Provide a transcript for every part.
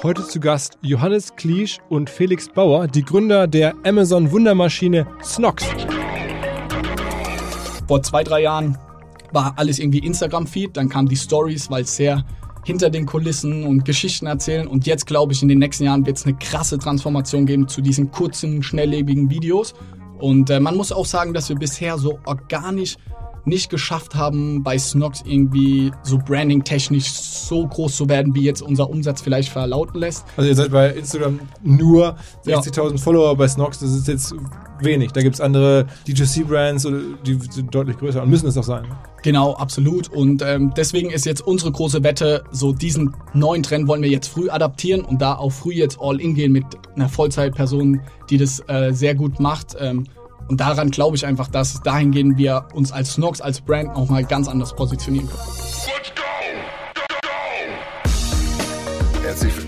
Heute zu Gast Johannes Kliesch und Felix Bauer, die Gründer der Amazon Wundermaschine Snox. Vor zwei, drei Jahren war alles irgendwie Instagram-Feed, dann kamen die Stories, weil es sehr hinter den Kulissen und Geschichten erzählen. Und jetzt glaube ich, in den nächsten Jahren wird es eine krasse Transformation geben zu diesen kurzen, schnelllebigen Videos. Und äh, man muss auch sagen, dass wir bisher so organisch nicht geschafft haben, bei Snox irgendwie so branding-technisch so groß zu werden, wie jetzt unser Umsatz vielleicht verlauten lässt. Also ihr seid bei Instagram nur 60.000 ja. Follower, bei Snox, das ist jetzt wenig. Da gibt es andere D2C-Brands, die sind deutlich größer und müssen es auch sein. Genau, absolut. Und ähm, deswegen ist jetzt unsere große Wette, so diesen neuen Trend wollen wir jetzt früh adaptieren und da auch früh jetzt all in gehen mit einer Vollzeitperson, die das äh, sehr gut macht. Ähm, und daran glaube ich einfach, dass dahingehend wir uns als Snox, als Brand auch mal ganz anders positionieren können. Herzlich willkommen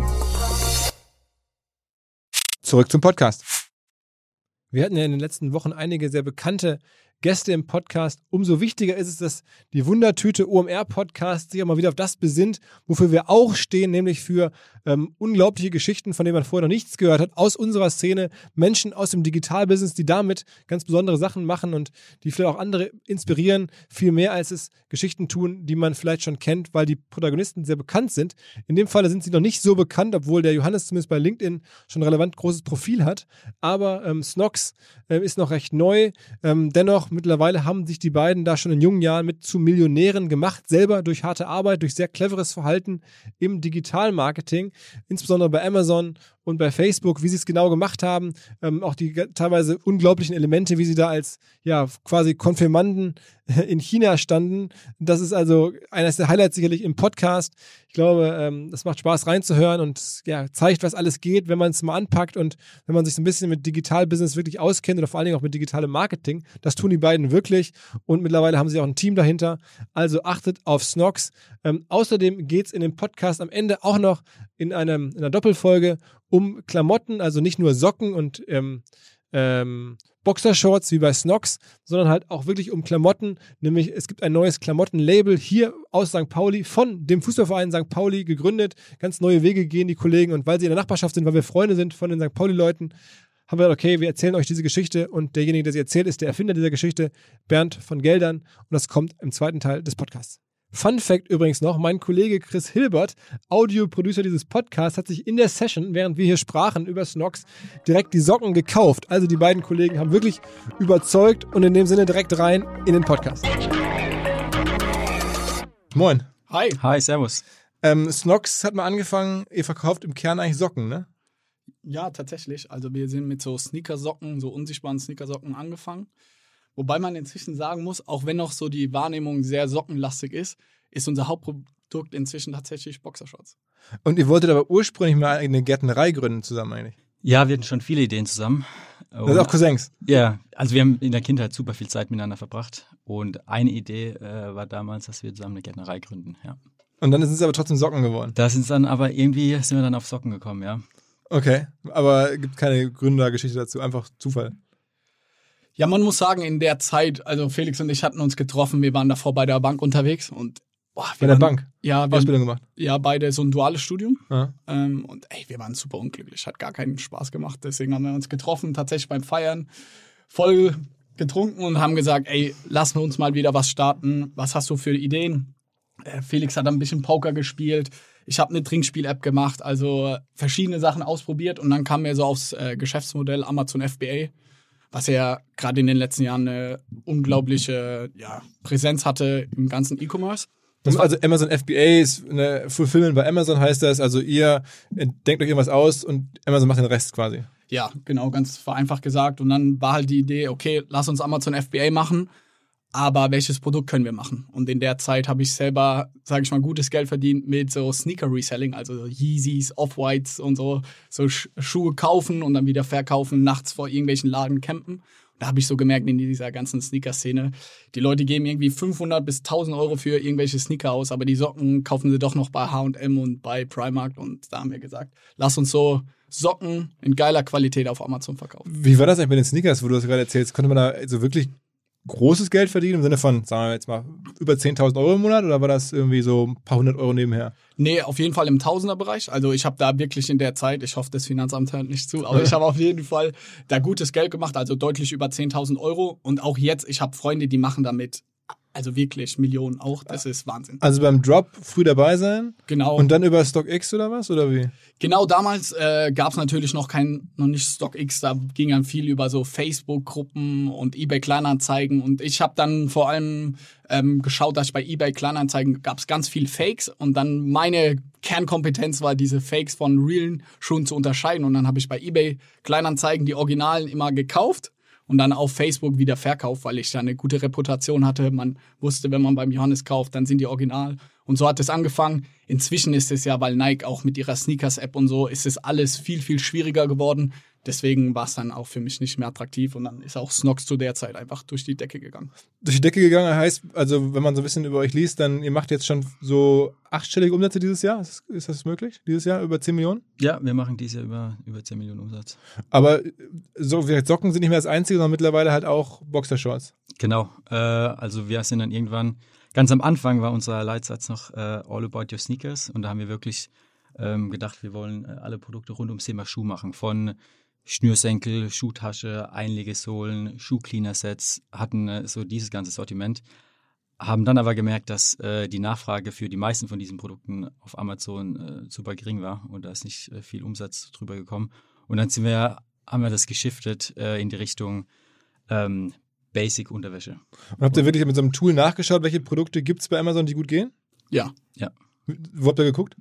Zurück zum Podcast. Wir hatten ja in den letzten Wochen einige sehr bekannte Gäste im Podcast. Umso wichtiger ist es, dass die Wundertüte OMR-Podcast sich auch mal wieder auf das besinnt, wofür wir auch stehen, nämlich für ähm, unglaubliche Geschichten, von denen man vorher noch nichts gehört hat, aus unserer Szene, Menschen aus dem Digitalbusiness, die damit ganz besondere Sachen machen und die vielleicht auch andere inspirieren, viel mehr als es Geschichten tun, die man vielleicht schon kennt, weil die Protagonisten sehr bekannt sind. In dem Fall sind sie noch nicht so bekannt, obwohl der Johannes zumindest bei LinkedIn schon ein relevant großes Profil hat. Aber ähm, Snox äh, ist noch recht neu. Ähm, dennoch Mittlerweile haben sich die beiden da schon in jungen Jahren mit zu Millionären gemacht, selber durch harte Arbeit, durch sehr cleveres Verhalten im Digitalmarketing, insbesondere bei Amazon und bei Facebook, wie sie es genau gemacht haben, ähm, auch die teilweise unglaublichen Elemente, wie sie da als ja quasi Konfirmanden in China standen. Das ist also eines der Highlights sicherlich im Podcast. Ich glaube, ähm, das macht Spaß reinzuhören und ja, zeigt, was alles geht, wenn man es mal anpackt und wenn man sich so ein bisschen mit Digitalbusiness wirklich auskennt oder vor allen Dingen auch mit digitalem Marketing. Das tun die beiden wirklich und mittlerweile haben sie auch ein Team dahinter. Also achtet auf Snox. Ähm, außerdem geht es in dem Podcast am Ende auch noch in, einem, in einer Doppelfolge um Klamotten, also nicht nur Socken und ähm, ähm, Boxershorts wie bei Snox, sondern halt auch wirklich um Klamotten. Nämlich es gibt ein neues Klamottenlabel hier aus St. Pauli von dem Fußballverein St. Pauli gegründet. Ganz neue Wege gehen die Kollegen und weil sie in der Nachbarschaft sind, weil wir Freunde sind von den St. Pauli-Leuten, haben wir gesagt, okay, wir erzählen euch diese Geschichte und derjenige, der sie erzählt, ist der Erfinder dieser Geschichte, Bernd von Geldern und das kommt im zweiten Teil des Podcasts. Fun Fact übrigens noch, mein Kollege Chris Hilbert, Audioproducer dieses Podcasts, hat sich in der Session, während wir hier sprachen über Snox, direkt die Socken gekauft. Also die beiden Kollegen haben wirklich überzeugt und in dem Sinne direkt rein in den Podcast. Moin. Hi. Hi, servus. Ähm, Snox hat mal angefangen, ihr verkauft im Kern eigentlich Socken, ne? Ja, tatsächlich. Also wir sind mit so Sneakersocken, so unsichtbaren Sneakersocken angefangen. Wobei man inzwischen sagen muss, auch wenn noch so die Wahrnehmung sehr sockenlastig ist, ist unser Hauptprodukt inzwischen tatsächlich Boxershorts. Und ihr wolltet aber ursprünglich mal eine Gärtnerei gründen zusammen eigentlich? Ja, wir hatten schon viele Ideen zusammen. Das sind auch Cousins. Ja, also wir haben in der Kindheit super viel Zeit miteinander verbracht und eine Idee äh, war damals, dass wir zusammen eine Gärtnerei gründen, ja. Und dann sind es aber trotzdem Socken geworden. Da sind dann aber irgendwie sind wir dann auf Socken gekommen, ja. Okay, aber gibt keine Gründergeschichte dazu, einfach Zufall. Ja, man muss sagen, in der Zeit, also Felix und ich hatten uns getroffen, wir waren davor bei der Bank unterwegs und boah, Bei der waren, Bank. Ja, wir Ausbildung gemacht. ja, beide so ein duales Studium. Ja. Ähm, und ey, wir waren super unglücklich, hat gar keinen Spaß gemacht. Deswegen haben wir uns getroffen, tatsächlich beim Feiern, voll getrunken und haben gesagt, ey, lassen wir uns mal wieder was starten. Was hast du für Ideen? Äh, Felix hat ein bisschen Poker gespielt. Ich habe eine Trinkspiel-App gemacht, also verschiedene Sachen ausprobiert und dann kam mir so aufs äh, Geschäftsmodell Amazon FBA, was ja gerade in den letzten Jahren eine unglaubliche ja, Präsenz hatte im ganzen E-Commerce. Das also Amazon FBA ist eine Fulfillment bei Amazon heißt das, also ihr denkt euch irgendwas aus und Amazon macht den Rest quasi. Ja, genau, ganz vereinfacht gesagt. Und dann war halt die Idee, okay, lass uns Amazon FBA machen, aber welches Produkt können wir machen? Und in der Zeit habe ich selber, sage ich mal, gutes Geld verdient mit so Sneaker-Reselling, also so Yeezys, Off-Whites und so, so Sch Schuhe kaufen und dann wieder verkaufen, nachts vor irgendwelchen Laden campen. Da habe ich so gemerkt in dieser ganzen Sneaker-Szene, die Leute geben irgendwie 500 bis 1000 Euro für irgendwelche Sneaker aus, aber die Socken kaufen sie doch noch bei H&M und bei Primark und da haben wir gesagt, lass uns so Socken in geiler Qualität auf Amazon verkaufen. Wie war das eigentlich bei den Sneakers, wo du das gerade erzählst? Konnte man da so wirklich großes Geld verdienen im Sinne von, sagen wir jetzt mal, über 10.000 Euro im Monat oder war das irgendwie so ein paar hundert Euro nebenher? Nee, auf jeden Fall im Tausenderbereich. Also ich habe da wirklich in der Zeit, ich hoffe, das Finanzamt hört nicht zu, aber ich habe auf jeden Fall da gutes Geld gemacht, also deutlich über 10.000 Euro. Und auch jetzt, ich habe Freunde, die machen damit, also wirklich Millionen auch. Das ist Wahnsinn. Also beim Drop früh dabei sein Genau. und dann über StockX oder was? Oder wie? Genau damals äh, gab es natürlich noch kein, noch nicht StockX, da ging dann viel über so Facebook-Gruppen und eBay Kleinanzeigen und ich habe dann vor allem ähm, geschaut, dass ich bei eBay Kleinanzeigen gab es ganz viel Fakes und dann meine Kernkompetenz war, diese Fakes von realen Schuhen zu unterscheiden und dann habe ich bei eBay Kleinanzeigen die Originalen immer gekauft und dann auf Facebook wieder verkauft, weil ich da eine gute Reputation hatte. Man wusste, wenn man beim Johannes kauft, dann sind die original. Und so hat es angefangen. Inzwischen ist es ja, weil Nike auch mit ihrer Sneakers-App und so, ist es alles viel, viel schwieriger geworden. Deswegen war es dann auch für mich nicht mehr attraktiv und dann ist auch Snox zu der Zeit einfach durch die Decke gegangen. Durch die Decke gegangen heißt, also wenn man so ein bisschen über euch liest, dann ihr macht jetzt schon so achtstellige Umsätze dieses Jahr. Ist, ist das möglich? Dieses Jahr über 10 Millionen? Ja, wir machen dieses Jahr über, über 10 Millionen Umsatz. Aber so Socken sind nicht mehr das Einzige, sondern mittlerweile halt auch Boxershorts. Genau. Äh, also wir sind dann irgendwann, ganz am Anfang war unser Leitsatz noch äh, All About Your Sneakers und da haben wir wirklich ähm, gedacht, wir wollen äh, alle Produkte rund ums Thema Schuh machen. Von Schnürsenkel, Schuhtasche, Einlegesohlen, Schuhcleaner-Sets, hatten äh, so dieses ganze Sortiment. Haben dann aber gemerkt, dass äh, die Nachfrage für die meisten von diesen Produkten auf Amazon äh, super gering war und da ist nicht äh, viel Umsatz drüber gekommen. Und dann sind wir, haben wir das geschiftet äh, in die Richtung ähm, Basic-Unterwäsche. Und habt ihr wirklich mit so einem Tool nachgeschaut, welche Produkte gibt es bei Amazon, die gut gehen? Ja, Wo habt ihr geguckt?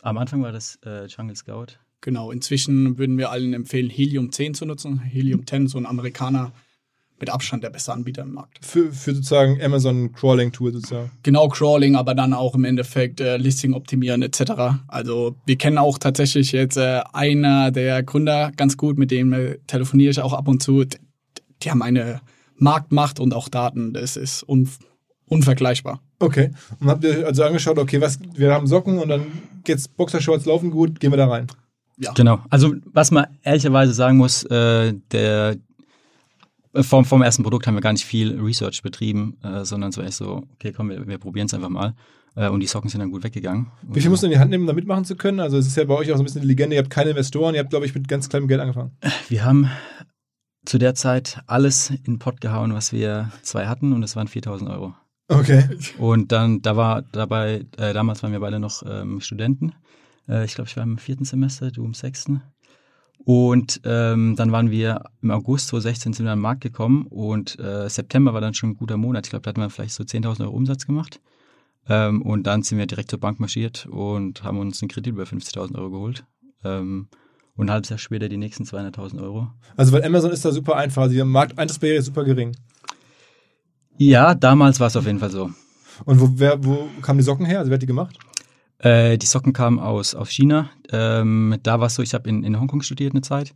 Am Anfang war das äh, Jungle Scout. Genau. Inzwischen würden wir allen empfehlen, Helium 10 zu nutzen. Helium 10, so ein Amerikaner mit Abstand der beste Anbieter im Markt. Für, für sozusagen Amazon Crawling Tool sozusagen. Genau Crawling, aber dann auch im Endeffekt äh, Listing optimieren etc. Also wir kennen auch tatsächlich jetzt äh, einer der Gründer ganz gut, mit dem äh, telefoniere ich auch ab und zu. D die haben eine Marktmacht und auch Daten. Das ist un unvergleichbar. Okay. Und habt ihr also angeschaut, okay, was, wir haben Socken und dann geht's Boxershorts laufen gut, gehen wir da rein. Ja. Genau. Also was man ehrlicherweise sagen muss, äh, der äh, vom, vom ersten Produkt haben wir gar nicht viel Research betrieben, äh, sondern so echt so, okay, komm, wir, wir probieren es einfach mal. Äh, und die Socken sind dann gut weggegangen. Wie viel musst du in die Hand nehmen, um da mitmachen zu können? Also es ist ja bei euch auch so ein bisschen eine Legende, ihr habt keine Investoren, ihr habt, glaube ich, mit ganz kleinem Geld angefangen. Wir haben zu der Zeit alles in den Pott gehauen, was wir zwei hatten, und das waren 4000 Euro. Okay. Und dann, da war dabei, äh, damals waren wir beide noch ähm, Studenten. Äh, ich glaube, ich war im vierten Semester, du im sechsten. Und ähm, dann waren wir im August 2016 sind wir an den Markt gekommen und äh, September war dann schon ein guter Monat. Ich glaube, da hatten wir vielleicht so 10.000 Euro Umsatz gemacht. Ähm, und dann sind wir direkt zur Bank marschiert und haben uns einen Kredit über 50.000 Euro geholt. Ähm, und ein halbes Jahr später die nächsten 200.000 Euro. Also weil Amazon ist da super einfach, also die Markteintrittsbarriere ist super gering. Ja, damals war es auf jeden Fall so. Und wo, wer, wo kamen die Socken her? Also wer hat die gemacht? Äh, die Socken kamen aus, aus China. Ähm, da war es so, ich habe in, in Hongkong studiert eine Zeit.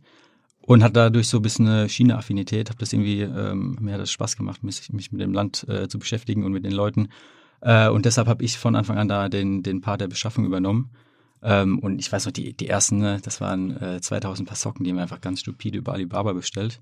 und hat dadurch so ein bisschen eine China-Affinität. Habe das irgendwie, ähm, mir hat das Spaß gemacht, mich, mich mit dem Land äh, zu beschäftigen und mit den Leuten. Äh, und deshalb habe ich von Anfang an da den, den Part der Beschaffung übernommen. Ähm, und ich weiß noch, die, die ersten, ne, das waren äh, 2000 Paar Socken, die haben wir einfach ganz stupide über Alibaba bestellt.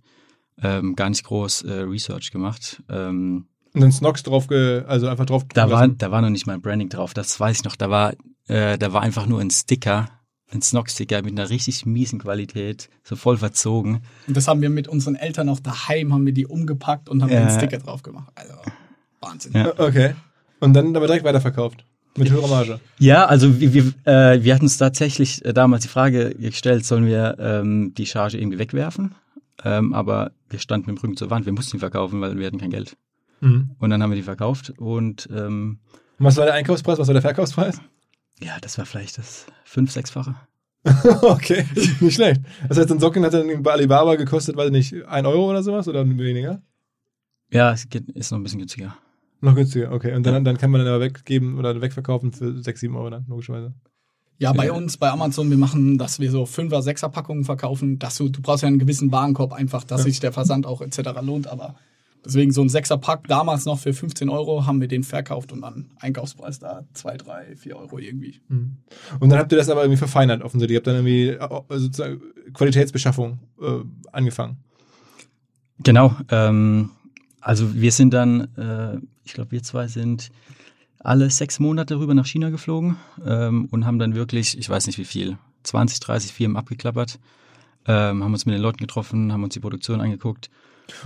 Ähm, gar nicht groß äh, Research gemacht. Ähm, Und dann Snox drauf, ge also einfach drauf. da war, da war noch nicht mal ein Branding drauf, das weiß ich noch. Da war, äh, da war einfach nur ein Sticker, ein Snock-Sticker mit einer richtig miesen Qualität, so voll verzogen. Und das haben wir mit unseren Eltern auch daheim, haben wir die umgepackt und haben Ja. den Sticker drauf gemacht. Also, Wahnsinn. Ja. Okay. Und dann aber direkt weiterverkauft. Mit höherer Marge. Ja, also wir, wir, äh, wir hatten uns tatsächlich äh, damals die Frage gestellt, sollen wir ähm, die Charge irgendwie wegwerfen? Ähm, aber wir standen mit dem Rücken zur Wand, wir mussten die verkaufen, weil wir hatten kein Geld. Mhm. Und dann haben wir die verkauft und ähm, Und was war der Einkaufspreis, was war der Verkaufspreis? ja, das war vielleicht das fünf, sechsfache. okay, nicht schlecht. Das heißt, ein Socken hat dann bei Alibaba gekostet, weiß ich nicht, ein Euro oder sowas oder weniger? Ja, es geht, ist noch ein bisschen günstiger. Noch günstiger, okay. Und dann, dann kann man dann aber weggeben oder wegverkaufen für 6, 7 Euro dann, logischerweise. Ja, bei Ja. uns, bei Amazon, wir machen, dass wir so 5er, 6er Packungen verkaufen. Dass du, du brauchst ja einen gewissen Warenkorb einfach, dass Ja. sich der Versand auch etc. lohnt. Aber deswegen so ein 6er Pack, damals noch für 15 Euro, haben wir den verkauft und dann Einkaufspreis da 2, 3, 4 Euro irgendwie. Mhm. Und dann habt ihr das aber irgendwie verfeinert, offensichtlich. Ihr habt dann irgendwie äh, sozusagen Qualitätsbeschaffung äh, angefangen. Genau. Ähm, also wir sind dann, äh, ich glaube, wir zwei sind alle sechs Monate rüber nach China geflogen ähm, und haben dann wirklich, ich weiß nicht wie viel, 20, 30 Firmen abgeklappert, ähm, haben uns mit den Leuten getroffen, haben uns die Produktion angeguckt.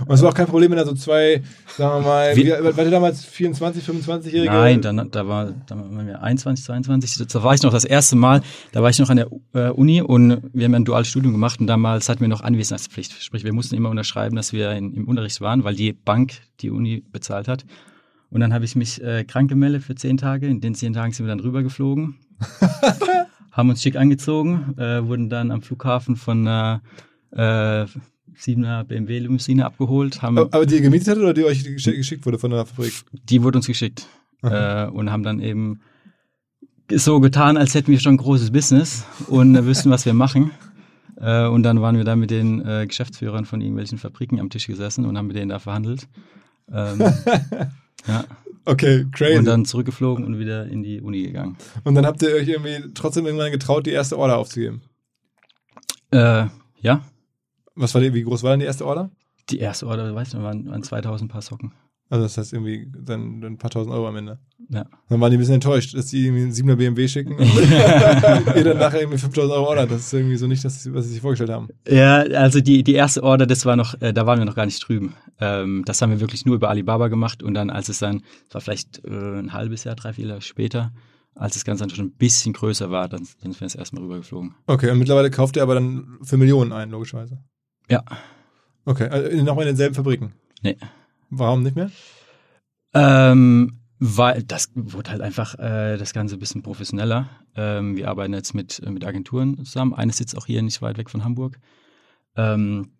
Und es war auch kein Problem, wenn da so zwei, sagen wir mal, Wie- wie, war damals 24, 25-Jährige? Nein, dann, da, war, da waren wir 21, 22, da war ich noch das erste Mal, da war ich noch an der äh, Uni und wir haben ein duales Studium gemacht und damals hatten wir noch Anwesenheitspflicht. Sprich, wir mussten immer unterschreiben, dass wir in, im Unterricht waren, weil die Bank die Uni bezahlt hat. Und dann habe ich mich äh, krank gemeldet für zehn Tage. In den zehn Tagen sind wir dann rübergeflogen, haben uns schick angezogen, äh, wurden dann am Flughafen von einer äh, 7er BMW-Limousine abgeholt, haben Aber die ihr gemietet hattet oder die euch gesch- geschickt wurde von der Fabrik? die wurde uns geschickt äh, und haben dann eben so getan, als hätten wir schon ein großes Business und wüssten, was wir machen. Äh, und dann waren wir da mit den äh, Geschäftsführern von irgendwelchen Fabriken am Tisch gesessen und haben mit denen da verhandelt. Ähm, ja. Okay, crazy. Und dann zurückgeflogen und wieder in die Uni gegangen. Und dann habt ihr euch irgendwie trotzdem irgendwann getraut, die erste Order aufzugeben. Äh, ja, Was war die, wie groß war denn die erste Order? die erste Order, weißt du, waren, waren 2000 Paar Socken. Also das heißt irgendwie dann, ein paar tausend Euro am Ende. Ja. Dann waren die ein bisschen enttäuscht, dass die irgendwie einen 7er BMW schicken und ihr dann nachher irgendwie 5000 Euro Order. Das ist irgendwie so nicht das, was sie sich vorgestellt haben. Ja, also die, die erste Order, das war noch, äh, da waren wir noch gar nicht drüben. Ähm, das haben wir wirklich nur über Alibaba gemacht und dann, als es dann, es war vielleicht äh, ein halbes Jahr, drei, vier Jahre später, als das Ganze dann schon ein bisschen größer war, dann, dann sind wir das erstmal rübergeflogen. Okay, und mittlerweile kauft ihr aber dann für Millionen ein, logischerweise. Ja. Okay, also nochmal in denselben Fabriken? Nee. Warum nicht mehr? Ähm, weil das wurde halt einfach äh, das Ganze ein bisschen professioneller. Ähm, wir arbeiten jetzt mit, mit Agenturen zusammen. Eine sitzt auch hier nicht weit weg von Hamburg. Ähm,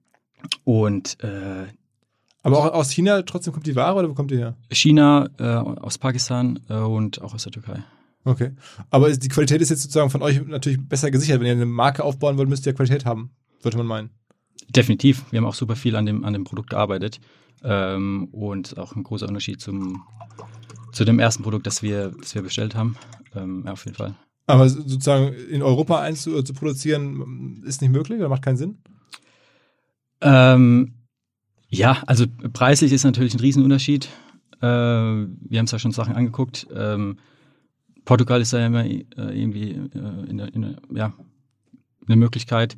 und äh, Aber auch aus China trotzdem kommt die Ware oder wo kommt die her? China, äh, aus Pakistan äh, und auch aus der Türkei. Okay. Aber ist, die Qualität ist jetzt sozusagen von euch natürlich besser gesichert. Wenn ihr eine Marke aufbauen wollt, müsst ihr ja Qualität haben. Sollte man meinen. Definitiv. Wir haben auch super viel an dem, an dem Produkt gearbeitet. Ähm, und auch ein großer Unterschied zum, zu dem ersten Produkt, das wir, das wir bestellt haben. Ähm, ja, auf jeden Fall. Aber sozusagen in Europa eins zu, zu produzieren, ist nicht möglich oder macht keinen Sinn? Ähm, ja, also preislich ist natürlich ein Riesenunterschied. Äh, wir haben es ja schon Sachen angeguckt. Ähm, Portugal ist da ja immer äh, irgendwie äh, in der, in der, ja, eine Möglichkeit.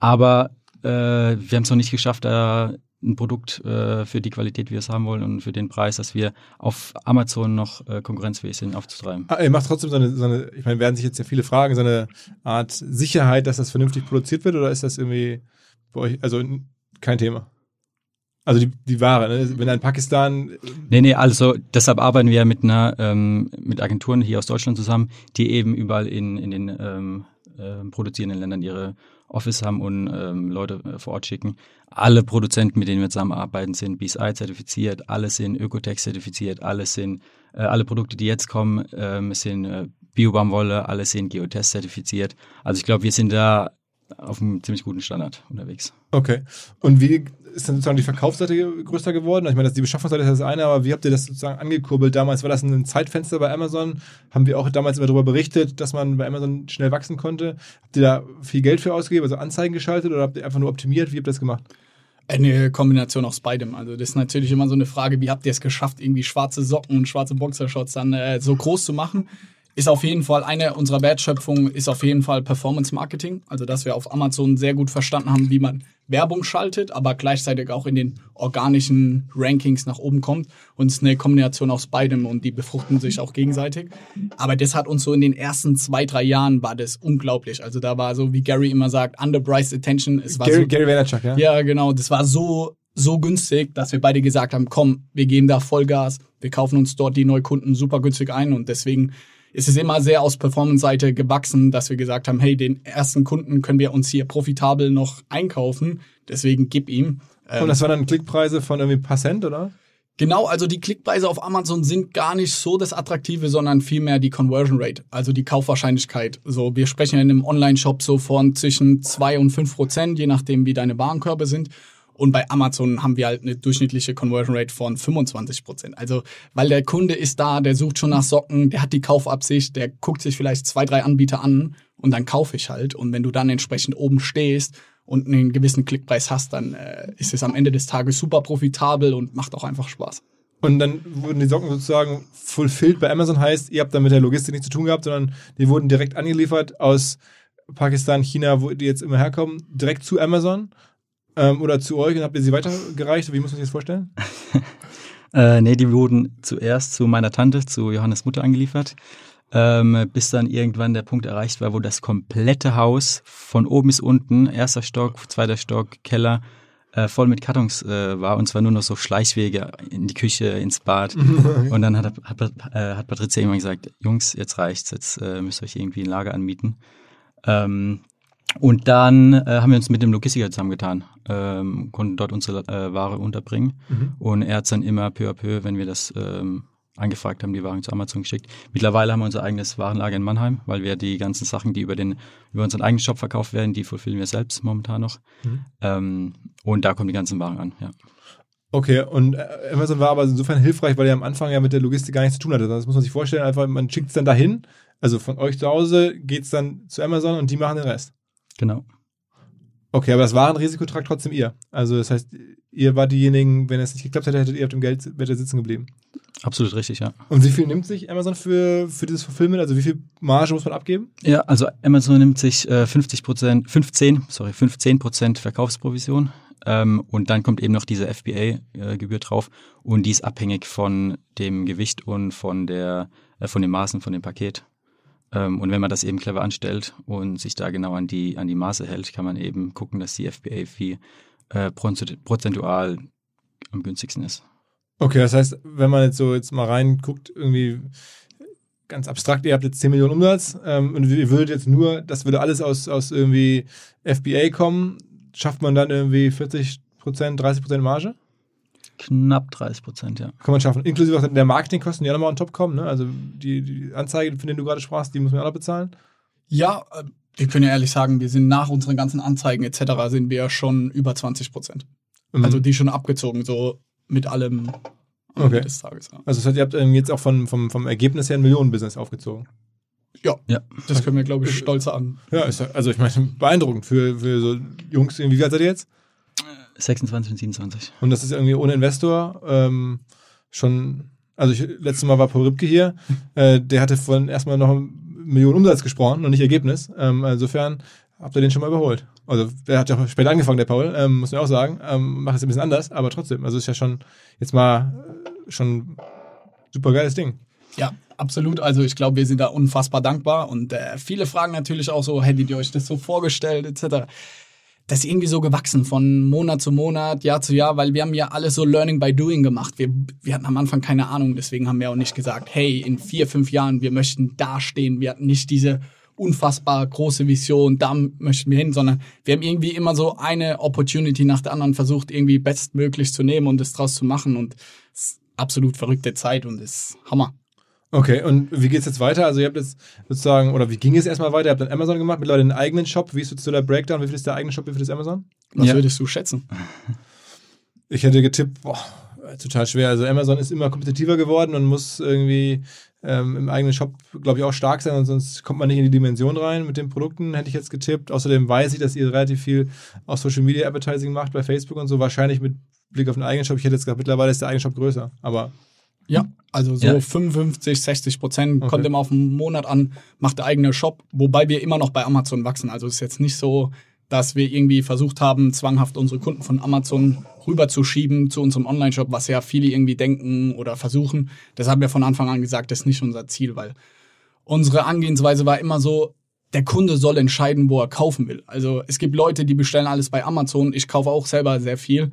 Aber äh, wir haben es noch nicht geschafft, da ein Produkt äh, für die Qualität, wie wir es haben wollen und für den Preis, dass wir auf Amazon noch äh, konkurrenzfähig sind, aufzutreiben. Ah, ihr macht trotzdem so eine, so eine, ich meine, werden sich jetzt ja viele fragen, so eine Art Sicherheit, dass das vernünftig produziert wird oder ist das irgendwie bei euch, also kein Thema? Also die, die Ware, ne? wenn ein Pakistan, Nee, nee, also deshalb arbeiten wir mit einer ähm, mit Agenturen hier aus Deutschland zusammen, die eben überall in, in den ähm, äh, produzierenden Ländern ihre Office haben und ähm, Leute äh, vor Ort schicken. Alle Produzenten, mit denen wir zusammenarbeiten, sind BSI zertifiziert, alle sind Ökotech zertifiziert, alle sind äh, alle Produkte, die jetzt kommen, ähm, sind äh, Biobaumwolle, alle sind Geotest zertifiziert. Also ich glaube, wir sind da auf einem ziemlich guten Standard unterwegs. Okay. Und wie ist dann sozusagen die Verkaufsseite größer geworden? Ich meine, das, die Beschaffungsseite ist das eine, aber wie habt ihr das sozusagen angekurbelt damals? War das ein Zeitfenster bei Amazon? Haben wir auch damals immer darüber berichtet, dass man bei Amazon schnell wachsen konnte? Habt ihr da viel Geld für ausgegeben, also Anzeigen geschaltet oder habt ihr einfach nur optimiert? Wie habt ihr das gemacht? Eine Kombination aus beidem. Also das ist natürlich immer so eine Frage, wie habt ihr es geschafft, irgendwie schwarze Socken und schwarze Boxershorts dann äh, so groß zu machen? Ist auf jeden Fall eine unserer Wertschöpfungen ist auf jeden Fall Performance Marketing. Also, dass wir auf Amazon sehr gut verstanden haben, wie man Werbung schaltet, aber gleichzeitig auch in den organischen Rankings nach oben kommt. Und es ist eine Kombination aus beidem und die befruchten sich auch gegenseitig. Aber das hat uns so in den ersten zwei, drei Jahren war das unglaublich. Also da war so, wie Gary immer sagt, underpriced attention. Es war Gary, so, Gary Vaynerchuk, ja? Ja, genau. Das war so, so günstig, dass wir beide gesagt haben, komm, wir geben da Vollgas. Wir kaufen uns dort die Neukunden super günstig ein und deswegen ist es immer sehr aus Performance-Seite gewachsen, dass wir gesagt haben, hey, den ersten Kunden können wir uns hier profitabel noch einkaufen, deswegen gib ihm. Und das waren dann Klickpreise von irgendwie ein paar Cent, oder? Genau, also die Klickpreise auf Amazon sind gar nicht so das Attraktive, sondern vielmehr die Conversion Rate, also die Kaufwahrscheinlichkeit. So, wir sprechen in einem Online-Shop so von zwischen zwei und fünf Prozent, je nachdem, wie deine Warenkörbe sind. Und bei Amazon haben wir halt eine durchschnittliche Conversion Rate von 25 Prozent. Also, weil der Kunde ist da, der sucht schon nach Socken, der hat die Kaufabsicht, der guckt sich vielleicht zwei, drei Anbieter an und dann kaufe ich halt. Und wenn du dann entsprechend oben stehst und einen gewissen Klickpreis hast, dann äh, ist es am Ende des Tages super profitabel und macht auch einfach Spaß. Und dann wurden die Socken sozusagen fulfilled bei Amazon, heißt, ihr habt dann mit der Logistik nichts zu tun gehabt, sondern die wurden direkt angeliefert aus Pakistan, China, wo die jetzt immer herkommen, direkt zu Amazon ähm, oder zu euch und habt ihr sie weitergereicht? Wie muss man sich das vorstellen? äh, nee, die wurden zuerst zu meiner Tante, zu Johannes Mutter angeliefert. Ähm, bis dann irgendwann der Punkt erreicht war, wo das komplette Haus von oben bis unten, erster Stock, zweiter Stock, Keller, äh, voll mit Kartons äh, war und zwar nur noch so Schleichwege in die Küche, ins Bad. und dann hat, hat, äh, hat Patricia irgendwann gesagt, Jungs, jetzt reicht's, jetzt äh, müsst ihr euch irgendwie ein Lager anmieten. Ähm, und dann äh, haben wir uns mit dem Logistiker zusammengetan, ähm, konnten dort unsere äh, Ware unterbringen. Mhm. Und er hat dann immer peu à peu, wenn wir das ähm, angefragt haben, die Waren zu Amazon geschickt. Mittlerweile haben wir unser eigenes Warenlager in Mannheim, weil wir die ganzen Sachen, die über den über unseren eigenen Shop verkauft werden, die fulfillen wir selbst momentan noch. Mhm. Ähm, und da kommen die ganzen Waren an, ja. Okay, und äh, Amazon war aber insofern hilfreich, weil er am Anfang ja mit der Logistik gar nichts zu tun hatte. Das muss man sich vorstellen, einfach man schickt es dann dahin, also von euch zu Hause geht es dann zu Amazon und die machen den Rest. Genau. Okay, aber das Warenrisiko tragt trotzdem ihr. Also das heißt, ihr war diejenigen, wenn es nicht geklappt hätte, hättet ihr auf dem Geld wäre sitzen geblieben. Absolut richtig, ja. Und wie viel nimmt sich Amazon für, für dieses Fulfillment? Also wie viel Marge muss man abgeben? Ja, also Amazon nimmt sich äh, 50 Prozent, 15, sorry, 15 Prozent Verkaufsprovision. Ähm, und dann kommt eben noch diese FBA-Gebühr äh, drauf. Und die ist abhängig von dem Gewicht und von der, äh, von den Maßen von dem Paket. Ähm, und wenn man das eben clever anstellt und sich da genau an die, an die Maße hält, kann man eben gucken, dass die FBA-Fee äh, prozentual am günstigsten ist. Okay, das heißt, wenn man jetzt so jetzt mal reinguckt, irgendwie ganz abstrakt, ihr habt jetzt 10 Millionen Umsatz ähm, und ihr würdet jetzt nur, das würde alles aus, aus irgendwie FBA kommen, schafft man dann irgendwie 40 Prozent, 30 Prozent Marge? Knapp 30 Prozent, ja. Kann man schaffen. Inklusive auch der Marketingkosten, die auch nochmal on top kommen. Ne? Also die, die Anzeige, von der du gerade sprachst, die muss man auch noch bezahlen. Ja, äh, wir können ja ehrlich sagen, wir sind nach unseren ganzen Anzeigen etc. sind wir schon über 20 Prozent. Mhm. Also die schon abgezogen, so mit allem okay. des Tages. Ja. Also das heißt, ihr habt jetzt auch von, vom, vom Ergebnis her ein Millionenbusiness aufgezogen. Ja, ja, das können wir, glaube ich, stolz an. Ja, ist, also ich meine, beeindruckend für, für so Jungs. Wie alt seid ihr jetzt? 26 und 27. Und das ist irgendwie ohne Investor. Ähm, schon, also ich, letztes Mal war Paul Ripke hier, äh, der hatte von erstmal noch Millionen Umsatz gesprochen und nicht Ergebnis. Ähm, insofern habt ihr den schon mal überholt. Also der hat ja später angefangen, der Paul, ähm, muss man auch sagen. Ähm, macht es ein bisschen anders, aber trotzdem. Also ist ja schon jetzt mal äh, schon super geiles Ding. Ja, absolut. Also ich glaube, wir sind da unfassbar dankbar und äh, viele fragen natürlich auch so, hättet ihr euch das so vorgestellt etc das ist irgendwie so gewachsen von Monat zu Monat, Jahr zu Jahr, weil wir haben ja alles so Learning by Doing gemacht. Wir, wir hatten am Anfang keine Ahnung, deswegen haben wir auch nicht gesagt, hey, in vier, fünf Jahren, wir möchten dastehen. Wir hatten nicht diese unfassbar große Vision, da möchten wir hin, sondern wir haben irgendwie immer so eine Opportunity nach der anderen versucht, irgendwie bestmöglich zu nehmen und es draus zu machen und es ist absolut verrückte Zeit und es ist Hammer. Okay, und wie geht's jetzt weiter? Also ihr habt jetzt sozusagen, oder wie ging es erstmal weiter? Ihr habt dann Amazon gemacht, mittlerweile einen eigenen Shop. Wie ist jetzt so der Breakdown? Wie viel ist der eigene Shop, wie viel ist Amazon? Was Ja. würdest du schätzen? Ich hätte getippt, boah, total schwer. Also Amazon ist immer kompetitiver geworden und muss irgendwie ähm, im eigenen Shop, glaube ich, auch stark sein, und sonst kommt man nicht in die Dimension rein mit den Produkten, hätte ich jetzt getippt. Außerdem weiß ich, dass ihr relativ viel auch Social Media Advertising macht bei Facebook und so, wahrscheinlich mit Blick auf den eigenen Shop. Ich hätte jetzt gesagt, mittlerweile ist der eigene Shop größer. Aber Ja, also so Ja. 55, 60 Prozent Okay. kommt immer auf den Monat an, macht der eigene Shop, wobei wir immer noch bei Amazon wachsen. Also es ist jetzt nicht so, dass wir irgendwie versucht haben, zwanghaft unsere Kunden von Amazon rüberzuschieben zu unserem Online-Shop, was ja viele irgendwie denken oder versuchen. Das haben wir von Anfang an gesagt, das ist nicht unser Ziel, weil unsere Angehensweise war immer so, der Kunde soll entscheiden, wo er kaufen will. Also es gibt Leute, die bestellen alles bei Amazon. Ich kaufe auch selber sehr viel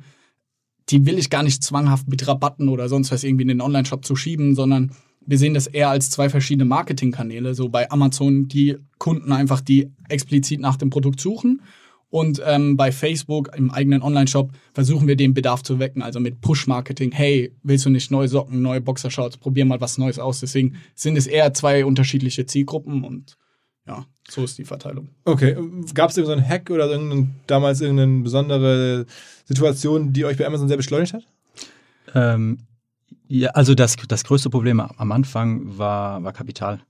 die will ich gar nicht zwanghaft mit Rabatten oder sonst was irgendwie in den Online-Shop zu schieben, sondern wir sehen das eher als zwei verschiedene Marketingkanäle. So bei Amazon die Kunden einfach, die explizit nach dem Produkt suchen. Und ähm, bei Facebook im eigenen Online-Shop versuchen wir den Bedarf zu wecken, also mit Push-Marketing. Hey, willst du nicht neue Socken, neue Boxershorts? Probier mal was Neues aus. Deswegen sind es eher zwei unterschiedliche Zielgruppen und ja, so ist die Verteilung. Okay, gab es irgendeinen Hack oder irgendein, damals irgendeine besondere Situation, die euch bei Amazon sehr beschleunigt hat? Ähm, ja, also das, das größte Problem am Anfang war, war Kapital.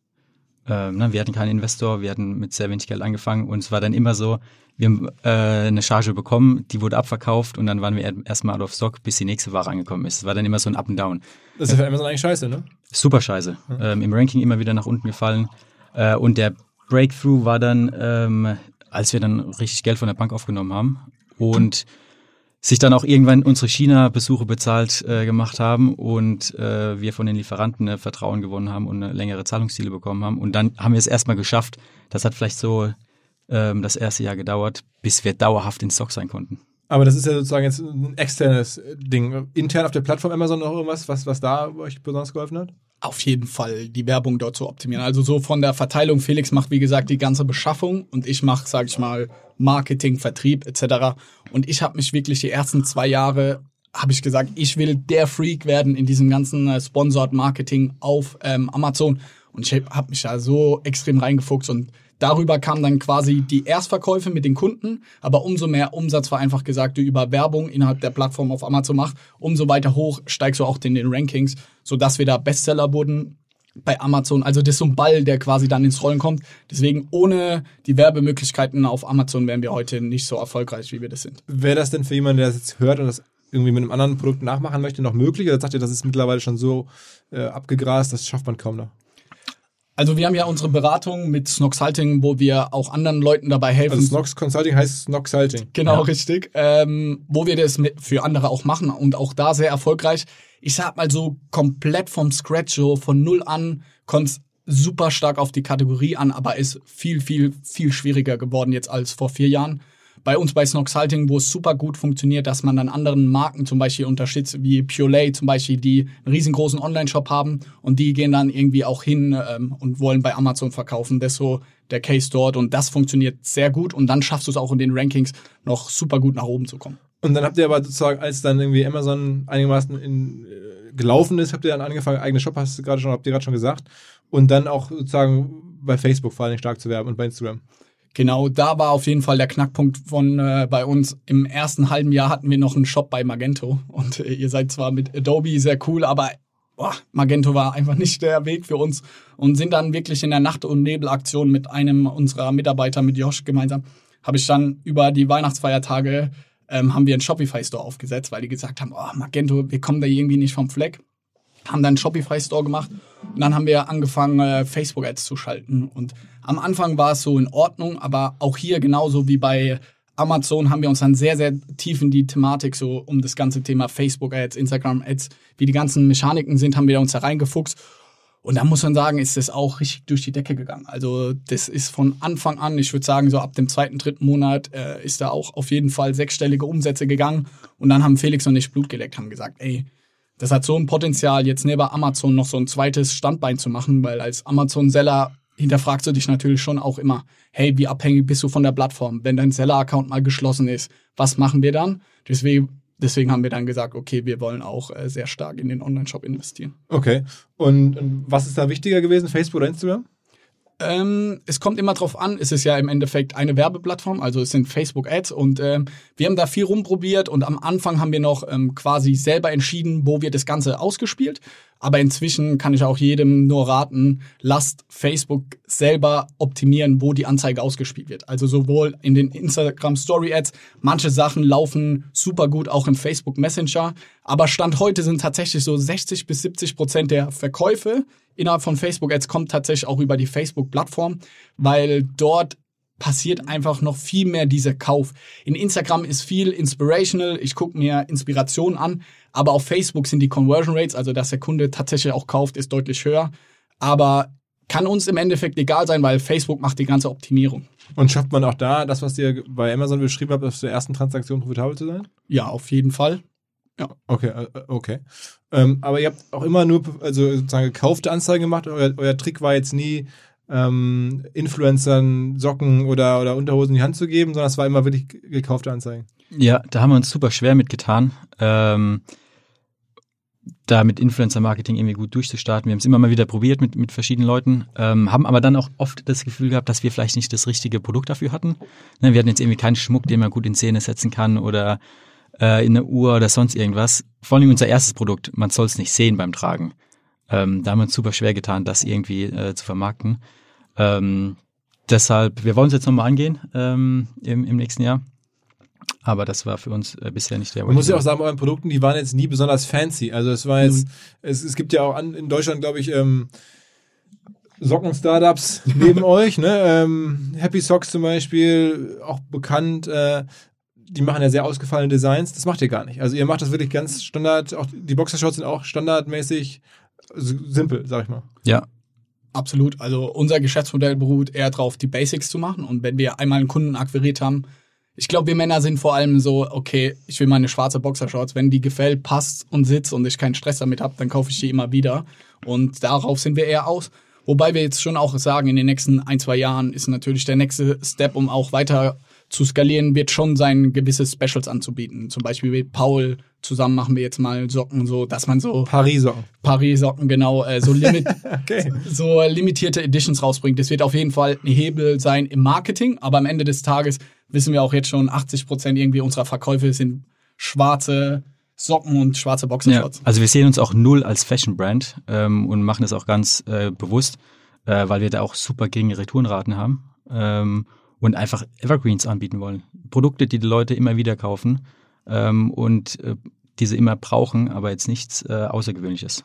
Ähm, ne, wir hatten keinen Investor, wir hatten mit sehr wenig Geld angefangen und es war dann immer so, wir haben äh, eine Charge bekommen, die wurde abverkauft und dann waren wir erstmal out of stock, bis die nächste Ware angekommen ist. Es war dann immer so ein Up and Down. Das ist ja für Amazon eigentlich scheiße, ne? Super scheiße. Ähm, Im Ranking immer wieder nach unten gefallen. Äh, und der Breakthrough war dann, ähm, als wir dann richtig Geld von der Bank aufgenommen haben und sich dann auch irgendwann unsere China-Besuche bezahlt äh, gemacht haben und äh, wir von den Lieferanten äh, Vertrauen gewonnen haben und eine längere Zahlungsziele bekommen haben. Und dann haben wir es erstmal geschafft. Das hat vielleicht so ähm, das erste Jahr gedauert, bis wir dauerhaft in Stock sein konnten. Aber das ist ja sozusagen jetzt ein externes Ding. Intern auf der Plattform Amazon noch irgendwas, was, was da euch besonders geholfen hat? Auf jeden Fall die Werbung dort zu optimieren. Also so von der Verteilung. Felix macht, wie gesagt, die ganze Beschaffung und ich mache, sage ich mal, Marketing, Vertrieb etc. Und ich habe mich wirklich die ersten zwei Jahre, habe ich gesagt, ich will der Freak werden in diesem ganzen äh, Sponsored Marketing auf ähm, Amazon. Und ich habe mich da so extrem reingefuchst und Darüber kamen dann quasi die Erstverkäufe mit den Kunden, aber umso mehr Umsatz war einfach gesagt, du über Werbung innerhalb der Plattform auf Amazon machst, umso weiter hoch steigst du auch in den Rankings, sodass wir da Bestseller wurden bei Amazon. Also das ist so ein Ball, der quasi dann ins Rollen kommt. Deswegen ohne die Werbemöglichkeiten auf Amazon wären wir heute nicht so erfolgreich, wie wir das sind. Wäre das denn für jemanden, der das jetzt hört und das irgendwie mit einem anderen Produkt nachmachen möchte, noch möglich? Oder sagt ihr, das ist mittlerweile schon so äh, abgegrast, das schafft man kaum noch? Also wir haben ja unsere Beratung mit Snoxhalting, wo wir auch anderen Leuten dabei helfen. Also Snox Consulting heißt Snox Salting. Genau, Ja. richtig. Ähm, wo wir das für andere auch machen und auch da sehr erfolgreich. Ich sag mal so komplett vom Scratch, so von null an, kommt super stark auf die Kategorie an, aber ist viel, viel, viel schwieriger geworden jetzt als vor vier Jahren. Bei uns bei Snoxhalting, wo es super gut funktioniert, dass man dann anderen Marken zum Beispiel unterstützt, wie Purelay zum Beispiel, die einen riesengroßen Online-Shop haben und die gehen dann irgendwie auch hin ähm, und wollen bei Amazon verkaufen. Das ist so der Case dort und das funktioniert sehr gut und dann schaffst du es auch in den Rankings noch super gut nach oben zu kommen. Und dann habt ihr aber sozusagen, als dann irgendwie Amazon einigermaßen in, äh, gelaufen ist, habt ihr dann angefangen, eigene Shop, hast du gerade schon, habt ihr gerade schon gesagt. Und dann auch sozusagen bei Facebook vor allem stark zu werben und bei Instagram. Genau, da war auf jeden Fall der Knackpunkt von äh, bei uns. Im ersten halben Jahr hatten wir noch einen Shop bei Magento und äh, ihr seid zwar mit Adobe sehr cool, aber boah, Magento war einfach nicht der Weg für uns und sind dann wirklich in der Nacht- und Nebelaktion mit einem unserer Mitarbeiter, mit Josh gemeinsam, habe ich dann über die Weihnachtsfeiertage ähm, haben wir einen Shopify-Store aufgesetzt, weil die gesagt haben, oh, Magento, wir kommen da irgendwie nicht vom Fleck haben dann einen Shopify-Store gemacht und dann haben wir angefangen, äh, Facebook-Ads zu schalten. Und am Anfang war es so in Ordnung, aber auch hier genauso wie bei Amazon haben wir uns dann sehr, sehr tief in die Thematik so um das ganze Thema Facebook-Ads, Instagram-Ads, wie die ganzen Mechaniken sind, haben wir uns da reingefuchst. Und da muss man sagen, ist das auch richtig durch die Decke gegangen. Also das ist von Anfang an, ich würde sagen, so ab dem zweiten, dritten Monat äh, ist da auch auf jeden Fall sechsstellige Umsätze gegangen. Und dann haben Felix und ich Blut geleckt, haben gesagt, ey, das hat so ein Potenzial, jetzt neben Amazon noch so ein zweites Standbein zu machen, weil als Amazon-Seller hinterfragst du dich natürlich schon auch immer, hey, wie abhängig bist du von der Plattform? Wenn dein Seller-Account mal geschlossen ist, was machen wir dann? Deswegen, deswegen haben wir dann gesagt, okay, wir wollen auch äh, sehr stark in den Online-Shop investieren. Okay. Und, und was ist da wichtiger gewesen, Facebook oder Instagram? Ähm, es kommt immer drauf an, es ist ja im Endeffekt eine Werbeplattform, also es sind Facebook-Ads und ähm, wir haben da viel rumprobiert und am Anfang haben wir noch ähm, quasi selber entschieden, wo wird das Ganze ausgespielt. Aber inzwischen kann ich auch jedem nur raten, lasst Facebook selber optimieren, wo die Anzeige ausgespielt wird. Also sowohl in den Instagram Story Ads, manche Sachen laufen super gut auch im Facebook Messenger, aber Stand heute sind tatsächlich so 60 bis 70 Prozent der Verkäufe innerhalb von Facebook Ads kommt tatsächlich auch über die Facebook Plattform, weil dort passiert einfach noch viel mehr dieser Kauf. In Instagram ist viel inspirational, ich gucke mir Inspiration an, aber auf Facebook sind die Conversion Rates, also dass der Kunde tatsächlich auch kauft, ist deutlich höher. Aber kann uns im Endeffekt egal sein, weil Facebook macht die ganze Optimierung. Und schafft man auch da das, was ihr bei Amazon beschrieben habt, auf der ersten Transaktion profitabel zu sein? Ja, auf jeden Fall. Ja. Okay, äh, okay. Ähm, aber ihr habt auch immer nur also sozusagen gekaufte Anzeigen gemacht. Euer, euer Trick war jetzt nie, ähm, Influencern Socken oder, oder Unterhosen in die Hand zu geben, sondern es war immer wirklich gekaufte Anzeigen. Ja, da haben wir uns super schwer mitgetan. Ähm, da mit Influencer-Marketing irgendwie gut durchzustarten. Wir haben es immer mal wieder probiert mit, mit verschiedenen Leuten, ähm, haben aber dann auch oft das Gefühl gehabt, dass wir vielleicht nicht das richtige Produkt dafür hatten. Ne, wir hatten jetzt irgendwie keinen Schmuck, den man gut in Szene setzen kann oder äh, in eine Uhr oder sonst irgendwas. Vor allem unser erstes Produkt, man soll es nicht sehen beim Tragen. Ähm, da haben wir uns super schwer getan, das irgendwie äh, zu vermarkten. Ähm, deshalb, wir wollen es jetzt nochmal angehen ähm, im, im nächsten Jahr. Aber das war für uns äh, bisher nicht der Man muss ja auch sagen, euren Produkten, die waren jetzt nie besonders fancy. Also es war jetzt, mhm. es, es gibt ja auch an, in Deutschland, glaube ich, ähm, Socken-Startups neben euch, ne? Ähm, Happy Socks zum Beispiel, auch bekannt, äh, die machen ja sehr ausgefallene Designs. Das macht ihr gar nicht. Also ihr macht das wirklich ganz Standard. Auch die Boxershorts sind auch standardmäßig simpel, sag ich mal. Ja. Absolut. Also unser Geschäftsmodell beruht eher darauf, die Basics zu machen. Und wenn wir einmal einen Kunden akquiriert haben, ich glaube, wir Männer sind vor allem so, okay, ich will meine schwarze Boxershorts. Wenn die gefällt, passt und sitzt und ich keinen Stress damit habe, dann kaufe ich die immer wieder. Und darauf sind wir eher aus. Wobei wir jetzt schon auch sagen, in den nächsten ein, zwei Jahren ist natürlich der nächste Step, um auch weiter zu skalieren, wird schon sein, gewisse Specials anzubieten. Zum Beispiel mit Paul zusammen machen wir jetzt mal Socken, so dass man so Paris-Socken. Paris-Socken, genau, äh, so, limit okay. so limitierte Editions rausbringt. Das wird auf jeden Fall ein Hebel sein im Marketing, aber am Ende des Tages wissen wir auch jetzt schon, 80 Prozent irgendwie unserer Verkäufe sind schwarze Socken und schwarze Boxershorts. Ja, also wir sehen uns auch null als Fashion-Brand ähm, und machen das auch ganz äh, bewusst, äh, weil wir da auch super geringe Retourenraten haben. Ähm, und einfach Evergreens anbieten wollen. Produkte, die die Leute immer wieder kaufen ähm, und äh, diese immer brauchen, aber jetzt nichts äh, Außergewöhnliches.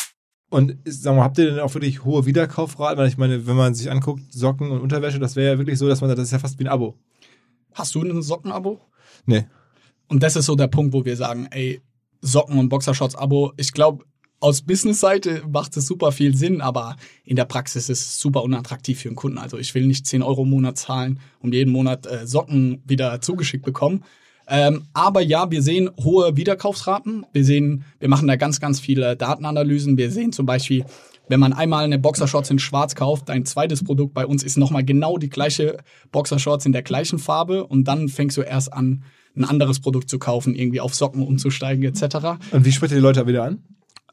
Und sag mal, habt ihr denn auch wirklich hohe Wiederkaufraten? Weil ich meine, wenn man sich anguckt, Socken und Unterwäsche, das wäre ja wirklich so, dass man sagt, das ist ja fast wie ein Abo. Hast du ein Sockenabo? Nee. Und das ist so der Punkt, wo wir sagen, ey, Socken und Boxershorts-Abo, ich glaube, aus Business-Seite macht es super viel Sinn, aber in der Praxis ist es super unattraktiv für einen Kunden. Also ich will nicht 10 Euro im Monat zahlen und jeden Monat äh, Socken wieder zugeschickt bekommen. Ähm, aber ja, wir sehen hohe Wiederkaufsraten. Wir sehen, wir machen da ganz, ganz viele Datenanalysen. Wir sehen zum Beispiel, wenn man einmal eine Boxershorts in Schwarz kauft, ein zweites Produkt bei uns ist nochmal genau die gleiche Boxershorts in der gleichen Farbe und dann fängst du erst an, ein anderes Produkt zu kaufen, irgendwie auf Socken umzusteigen etc. Und wie spricht ihr die Leute wieder an?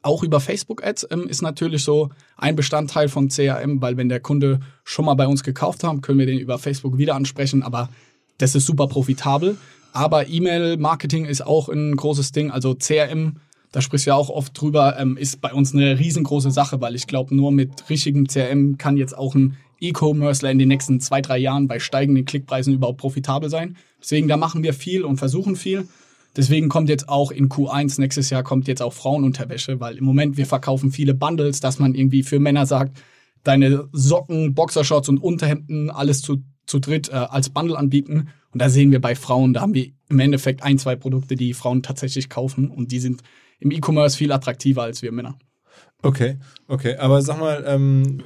auch über Facebook-Ads ähm, ist natürlich so ein Bestandteil von CRM, weil wenn der Kunde schon mal bei uns gekauft hat, können wir den über Facebook wieder ansprechen, aber das ist super profitabel. Aber E-Mail-Marketing ist auch ein großes Ding. Also CRM, da sprichst du ja auch oft drüber, ähm, ist bei uns eine riesengroße Sache, weil ich glaube, nur mit richtigem CRM kann jetzt auch ein E-Commercer in den nächsten zwei, drei Jahren bei steigenden Klickpreisen überhaupt profitabel sein. Deswegen, da machen wir viel und versuchen viel. Deswegen kommt jetzt auch in Q1 nächstes Jahr kommt jetzt auch Frauenunterwäsche, weil im Moment wir verkaufen viele Bundles, dass man irgendwie für Männer sagt, deine Socken, Boxershorts und Unterhemden alles zu, zu dritt äh, als Bundle anbieten. Und da sehen wir bei Frauen, da haben wir im Endeffekt ein, zwei Produkte, die Frauen tatsächlich kaufen und die sind im E-Commerce viel attraktiver als wir Männer. Okay, okay. Aber sag mal, ähm,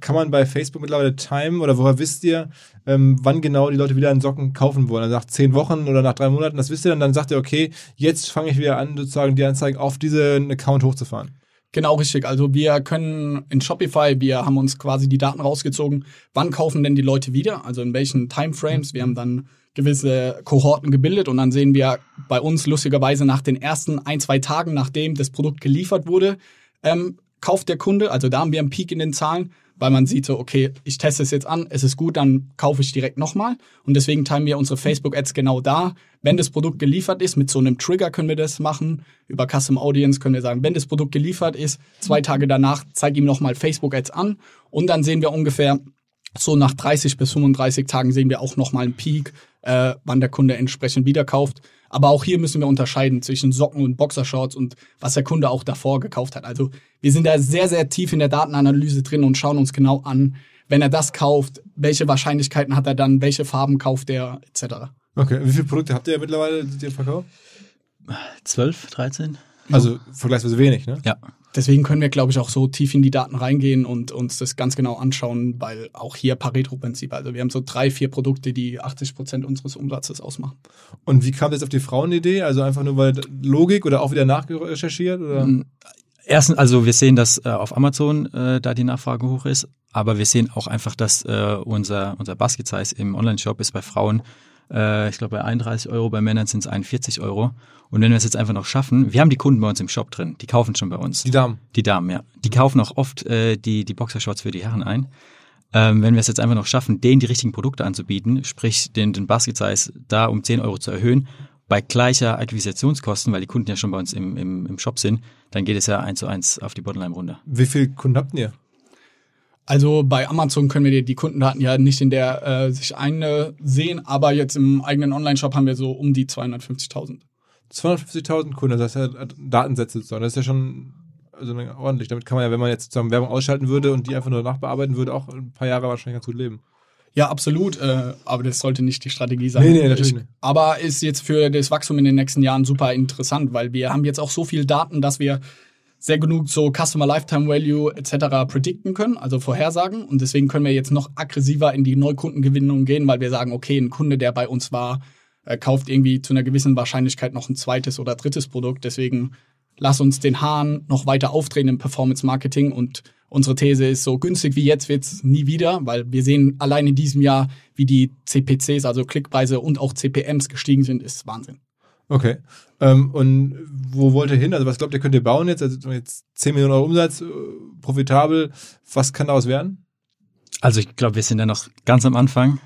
kann man bei Facebook mittlerweile timen oder woher wisst ihr, ähm, wann genau die Leute wieder einen Socken kaufen wollen? Also nach zehn Wochen oder nach drei Monaten, das wisst ihr dann, dann sagt ihr, okay, jetzt fange ich wieder an, sozusagen die Anzeigen auf diesen Account hochzufahren. Genau richtig. Also wir können in Shopify, wir haben uns quasi die Daten rausgezogen, wann kaufen denn die Leute wieder, also in welchen Timeframes. Wir haben dann gewisse Kohorten gebildet und dann sehen wir bei uns lustigerweise nach den ersten ein, zwei Tagen, nachdem das Produkt geliefert wurde, ähm, kauft der Kunde, also da haben wir einen Peak in den Zahlen weil man sieht so, okay, ich teste es jetzt an, es ist gut, dann kaufe ich direkt nochmal. Und deswegen teilen wir unsere Facebook-Ads genau da. Wenn das Produkt geliefert ist, mit so einem Trigger können wir das machen. Über Custom Audience können wir sagen, wenn das Produkt geliefert ist, zwei Tage danach zeige ihm nochmal Facebook-Ads an. Und dann sehen wir ungefähr so nach 30 bis 35 Tagen sehen wir auch nochmal einen Peak, äh, wann der Kunde entsprechend wieder kauft. Aber auch hier müssen wir unterscheiden zwischen Socken und Boxershorts und was der Kunde auch davor gekauft hat. Also wir sind da sehr, sehr tief in der Datenanalyse drin und schauen uns genau an, wenn er das kauft, welche Wahrscheinlichkeiten hat er dann, welche Farben kauft er, etc. Okay, wie viele Produkte habt ihr mittlerweile, die ihr verkauft? 12, 13? Also vergleichsweise wenig, ne? Ja. Deswegen können wir, glaube ich, auch so tief in die Daten reingehen und uns das ganz genau anschauen, weil auch hier Pareto-Prinzip. Also wir haben so drei, vier Produkte, die 80 Prozent unseres Umsatzes ausmachen. Und wie kam das auf die Frauenidee? Also einfach nur weil Logik oder auch wieder nachrecherchiert? Oder? Mm, erstens, also wir sehen, dass äh, auf Amazon äh, da die Nachfrage hoch ist, aber wir sehen auch einfach, dass äh, unser, unser Basket-Size im Online-Shop ist bei Frauen äh, ich glaube bei 31 Euro, bei Männern sind es 41 Euro. Und wenn wir es jetzt einfach noch schaffen, wir haben die Kunden bei uns im Shop drin, die kaufen schon bei uns. Die Damen. Die Damen, ja. Die kaufen auch oft äh, die, die Boxershorts für die Herren ein. Ähm, wenn wir es jetzt einfach noch schaffen, denen die richtigen Produkte anzubieten, sprich den, den Basket Size da um 10 Euro zu erhöhen, bei gleicher Akquisitionskosten, weil die Kunden ja schon bei uns im, im, im Shop sind, dann geht es ja eins zu eins auf die Bottomline runter. Wie viele Kunden habt ihr? Also bei Amazon können wir die Kundendaten ja nicht in der äh, sich einsehen, aber jetzt im eigenen Online-Shop haben wir so um die 250.000. 250.000 Kunden, das heißt ja Datensätze sozusagen. Das ist ja schon also ordentlich. Damit kann man ja, wenn man jetzt sozusagen Werbung ausschalten würde und die einfach nur nachbearbeiten würde, auch ein paar Jahre wahrscheinlich ganz gut leben. Ja, absolut. Äh, aber das sollte nicht die Strategie sein. Nee, nee, natürlich nicht. Aber ist jetzt für das Wachstum in den nächsten Jahren super interessant, weil wir haben jetzt auch so viel Daten, dass wir sehr genug so Customer Lifetime Value etc. predikten können, also vorhersagen. Und deswegen können wir jetzt noch aggressiver in die Neukundengewinnung gehen, weil wir sagen, okay, ein Kunde, der bei uns war, äh, kauft irgendwie zu einer gewissen Wahrscheinlichkeit noch ein zweites oder drittes Produkt. Deswegen lass uns den Hahn noch weiter aufdrehen im Performance Marketing und unsere These ist, so günstig wie jetzt wird's nie wieder, weil wir sehen allein in diesem Jahr, wie die CPCs, also Klickpreise und auch CPMs gestiegen sind, ist Wahnsinn. Okay. Ähm, und wo wollt ihr hin? Also was glaubt ihr, könnt ihr bauen jetzt? Also jetzt 10 Millionen Euro Umsatz, äh, profitabel. Was kann daraus werden? Also ich glaube, wir sind ja noch ganz am Anfang.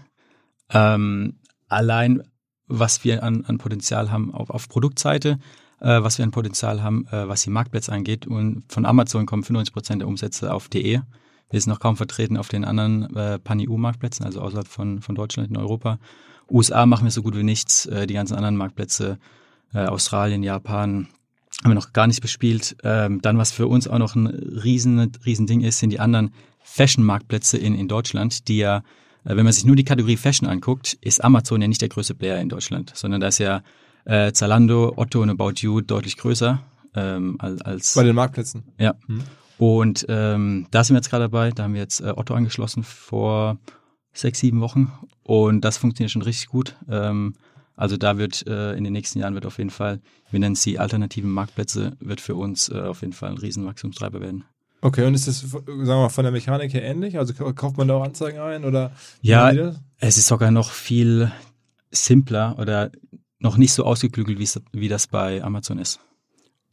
Ähm, allein, was wir an, an Potenzial haben auf, auf Produktseite, äh, was wir an Potenzial haben, äh, was die Marktplätze angeht. Und von Amazon kommen 95 Prozent der Umsätze auf DE. Wir sind noch kaum vertreten auf den anderen äh, Pan-EU-Marktplätzen, also außerhalb von, von Deutschland in Europa. USA machen wir so gut wie nichts. Äh, die ganzen anderen Marktplätze, äh, Australien, Japan, haben wir noch gar nicht bespielt. Ähm, dann, was für uns auch noch ein riesen, riesen Ding ist, sind die anderen Fashion-Marktplätze in, in Deutschland, die ja, äh, wenn man sich nur die Kategorie Fashion anguckt, ist Amazon ja nicht der größte Player in Deutschland, sondern da ist ja äh, Zalando, Otto und About You deutlich größer ähm, als bei den Marktplätzen. Ja. Hm. Und ähm, da sind wir jetzt gerade dabei. Da haben wir jetzt äh, Otto angeschlossen vor sechs, sieben Wochen und das funktioniert schon richtig gut. Ähm, also da wird äh, in den nächsten Jahren wird auf jeden Fall, wir nennen sie alternativen Marktplätze, wird für uns äh, auf jeden Fall ein Riesenwachstumstreiber werden. Okay, und ist das, sagen wir mal, von der Mechanik her ähnlich? Also kauft man da auch Anzeigen ein oder? Ja, es ist sogar noch viel simpler oder noch nicht so ausgeklügelt, wie das bei Amazon ist.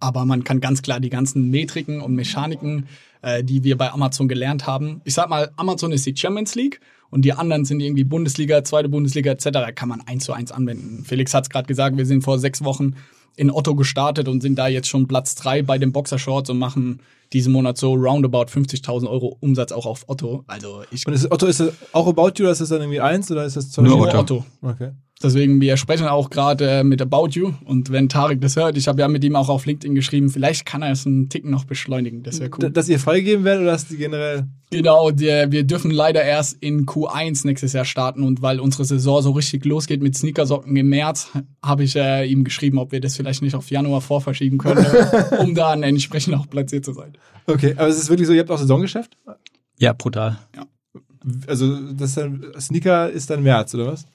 Aber man kann ganz klar die ganzen Metriken und Mechaniken, äh, die wir bei Amazon gelernt haben. Ich sag mal, Amazon ist die Champions League und die anderen sind irgendwie Bundesliga, zweite Bundesliga etc. Kann man eins zu eins anwenden. Felix hat es gerade gesagt, wir sind vor sechs Wochen in Otto gestartet und sind da jetzt schon Platz drei bei den Boxershorts und machen diesen Monat so roundabout 50.000 Euro Umsatz auch auf Otto. Also ich Und ist, Otto, ist das auch About You oder ist das dann irgendwie eins oder ist das zum Nur Otto. Otto. Okay. Deswegen, wir sprechen auch gerade äh, mit About You. Und wenn Tarek das hört, ich habe ja mit ihm auch auf LinkedIn geschrieben, vielleicht kann er es einen Ticken noch beschleunigen. Das wäre D- cool. Dass ihr freigeben werdet oder dass die generell. Genau, der, wir dürfen leider erst in Q1 nächstes Jahr starten. Und weil unsere Saison so richtig losgeht mit Sneakersocken im März, habe ich äh, ihm geschrieben, ob wir das vielleicht nicht auf Januar vorverschieben können, um dann entsprechend auch platziert zu sein. Okay, aber es ist wirklich so, ihr habt auch Saisongeschäft? Ja, brutal. Also das ist dann, Sneaker ist dann März, oder was?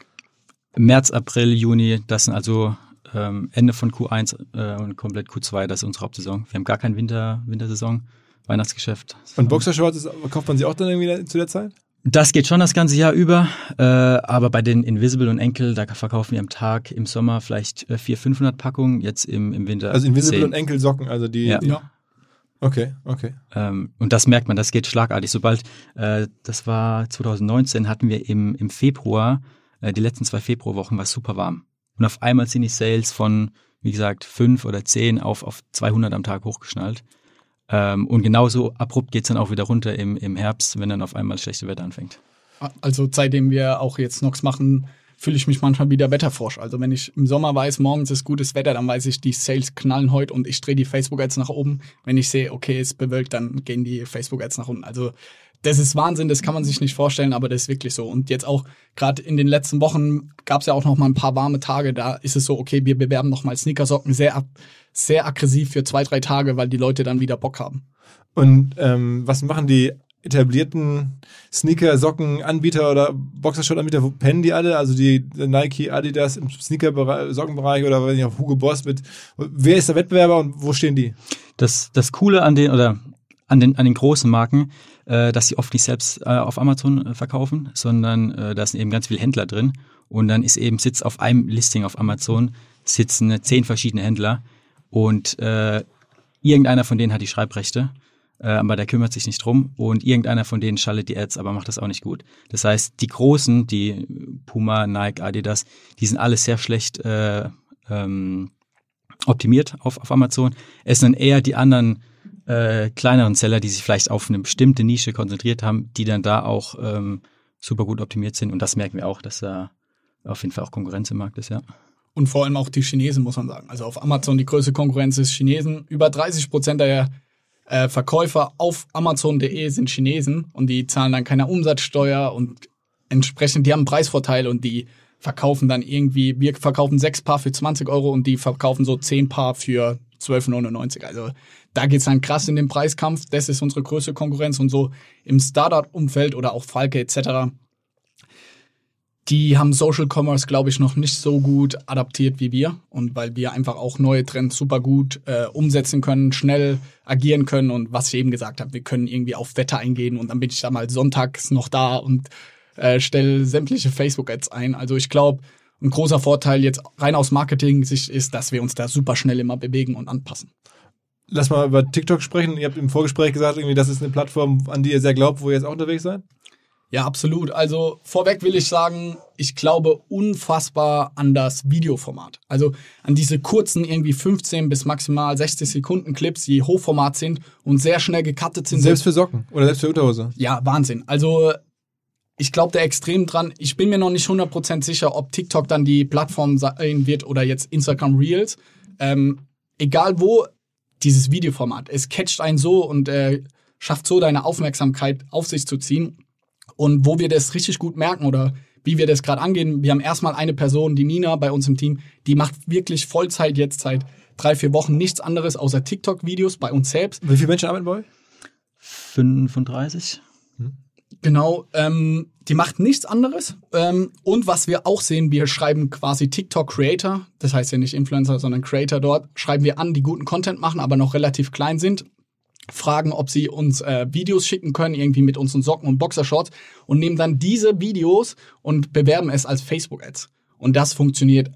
März, April, Juni, das sind also ähm, Ende von Q1 äh, und komplett Q2, das ist unsere Hauptsaison. Wir haben gar kein Winter, Wintersaison, Weihnachtsgeschäft. Und Boxershorts, ist, kauft man sie auch dann irgendwie zu der Zeit? Das geht schon das ganze Jahr über, äh, aber bei den Invisible und Enkel, da verkaufen wir am Tag im Sommer vielleicht äh, 400, 500 Packungen, jetzt im, im Winter Also Invisible 10. und Enkelsocken, also die. Ja. Ja. Okay, okay. Ähm, und das merkt man, das geht schlagartig. Sobald, äh, das war 2019, hatten wir im, im Februar, äh, die letzten zwei Februarwochen war es super warm. Und auf einmal sind die Sales von, wie gesagt, fünf oder zehn auf, auf 200 am Tag hochgeschnallt. Ähm, und genauso abrupt geht's dann auch wieder runter im, im Herbst, wenn dann auf einmal schlechte Wetter anfängt. Also seitdem wir auch jetzt Nox machen, fühle ich mich manchmal wieder wetterfrosch. Also wenn ich im Sommer weiß, morgens ist gutes Wetter, dann weiß ich, die Sales knallen heute und ich drehe die Facebook-Ads nach oben. Wenn ich sehe, okay, es bewölkt, dann gehen die Facebook-Ads nach unten. Also das ist Wahnsinn, das kann man sich nicht vorstellen, aber das ist wirklich so. Und jetzt auch gerade in den letzten Wochen gab es ja auch noch mal ein paar warme Tage. Da ist es so, okay, wir bewerben noch mal Sneakersocken sehr, sehr aggressiv für zwei, drei Tage, weil die Leute dann wieder Bock haben. Und ähm, was machen die etablierten Sneaker-Socken-Anbieter oder Boxershort-Anbieter? Wo pennen die alle? Also die Nike, Adidas im Sneaker-Sockenbereich oder wenn ich auf Hugo Boss mit. Wer ist der Wettbewerber und wo stehen die? Das, das Coole an den, oder an den, an den großen Marken, äh, dass sie oft nicht selbst äh, auf Amazon äh, verkaufen, sondern äh, da sind eben ganz viele Händler drin. Und dann ist eben Sitz auf einem Listing auf Amazon, sitzen zehn verschiedene Händler und äh, irgendeiner von denen hat die Schreibrechte, äh, aber der kümmert sich nicht drum und irgendeiner von denen schaltet die Ads, aber macht das auch nicht gut. Das heißt, die Großen, die Puma, Nike, Adidas, die sind alle sehr schlecht äh, ähm, optimiert auf, auf Amazon. Es sind eher die anderen äh, kleineren Seller, die sich vielleicht auf eine bestimmte Nische konzentriert haben, die dann da auch ähm, super gut optimiert sind. Und das merken wir auch, dass da auf jeden Fall auch Konkurrenz im Markt ist, ja. Und vor allem auch die Chinesen, muss man sagen. Also auf Amazon die größte Konkurrenz ist Chinesen. Über 30 Prozent der äh, Verkäufer auf Amazon.de sind Chinesen und die zahlen dann keine Umsatzsteuer und entsprechend, die haben einen Preisvorteil und die verkaufen dann irgendwie, wir verkaufen sechs Paar für 20 Euro und die verkaufen so zehn Paar für 12,99. Also da geht's dann krass in den Preiskampf. Das ist unsere größte Konkurrenz und so im Startup-Umfeld oder auch Falke etc die haben Social Commerce, glaube ich, noch nicht so gut adaptiert wie wir. Und weil wir einfach auch neue Trends super gut äh, umsetzen können, schnell agieren können. Und was ich eben gesagt habe, wir können irgendwie auf Wetter eingehen und dann bin ich da mal sonntags noch da und äh, stelle sämtliche Facebook-Ads ein. Also ich glaube, ein großer Vorteil jetzt rein aus Marketing-Sicht ist, dass wir uns da super schnell immer bewegen und anpassen. Lass mal über TikTok sprechen. Ihr habt im Vorgespräch gesagt, irgendwie, das ist eine Plattform, an die ihr sehr glaubt, wo ihr jetzt auch unterwegs seid. Ja, absolut. Also vorweg will ich sagen, ich glaube unfassbar an das Videoformat. Also an diese kurzen, irgendwie 15 bis maximal 60 Sekunden Clips, die Hochformat sind und sehr schnell gecuttet sind. Selbst für Socken oder selbst für Unterhose. Ja, Wahnsinn. Also ich glaube da extrem dran. Ich bin mir noch nicht 100% sicher, ob TikTok dann die Plattform sein wird oder jetzt Instagram Reels. Ähm, egal wo, dieses Videoformat. Es catcht einen so und äh, schafft so deine Aufmerksamkeit auf sich zu ziehen. Und wo wir das richtig gut merken oder wie wir das gerade angehen, wir haben erstmal eine Person, die Nina bei uns im Team, die macht wirklich Vollzeit jetzt seit drei, vier Wochen nichts anderes außer TikTok-Videos bei uns selbst. Wie viele Menschen arbeiten bei euch? 35? Genau, ähm, die macht nichts anderes. Ähm, und was wir auch sehen, wir schreiben quasi TikTok-Creator, das heißt ja nicht Influencer, sondern Creator dort, schreiben wir an, die guten Content machen, aber noch relativ klein sind. Fragen, ob sie uns äh, Videos schicken können, irgendwie mit unseren Socken und Boxershorts und nehmen dann diese Videos und bewerben es als Facebook-Ads. Und das funktioniert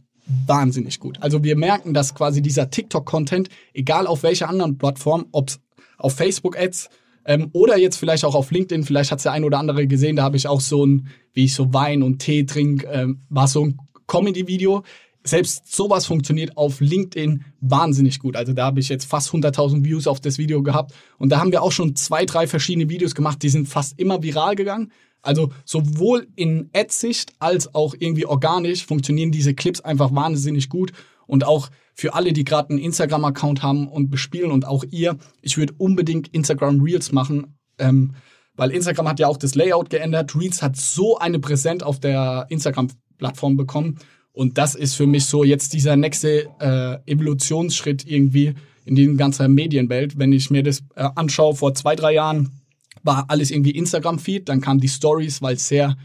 wahnsinnig gut. Also wir merken, dass quasi dieser TikTok-Content, egal auf welcher anderen Plattform, ob auf Facebook-Ads ähm, oder jetzt vielleicht auch auf LinkedIn, vielleicht hat es der ein oder andere gesehen, da habe ich auch so ein, wie ich so Wein und Tee trinke, ähm, war so ein Comedy-Video. Selbst sowas funktioniert auf LinkedIn wahnsinnig gut. Also da habe ich jetzt fast 100.000 Views auf das Video gehabt. Und da haben wir auch schon zwei, drei verschiedene Videos gemacht, die sind fast immer viral gegangen. Also sowohl in Ad-Sicht als auch irgendwie organisch funktionieren diese Clips einfach wahnsinnig gut. Und auch für alle, die gerade einen Instagram-Account haben und bespielen und auch ihr, ich würde unbedingt Instagram Reels machen, ähm, weil Instagram hat ja auch das Layout geändert. Reels hat so eine Präsenz auf der Instagram-Plattform bekommen. Und das ist für mich so jetzt dieser nächste äh, Evolutionsschritt irgendwie in die ganze Medienwelt. Wenn ich mir das äh, anschaue, vor zwei, drei Jahren war alles irgendwie Instagram-Feed, dann kamen die Stories, weil es sehr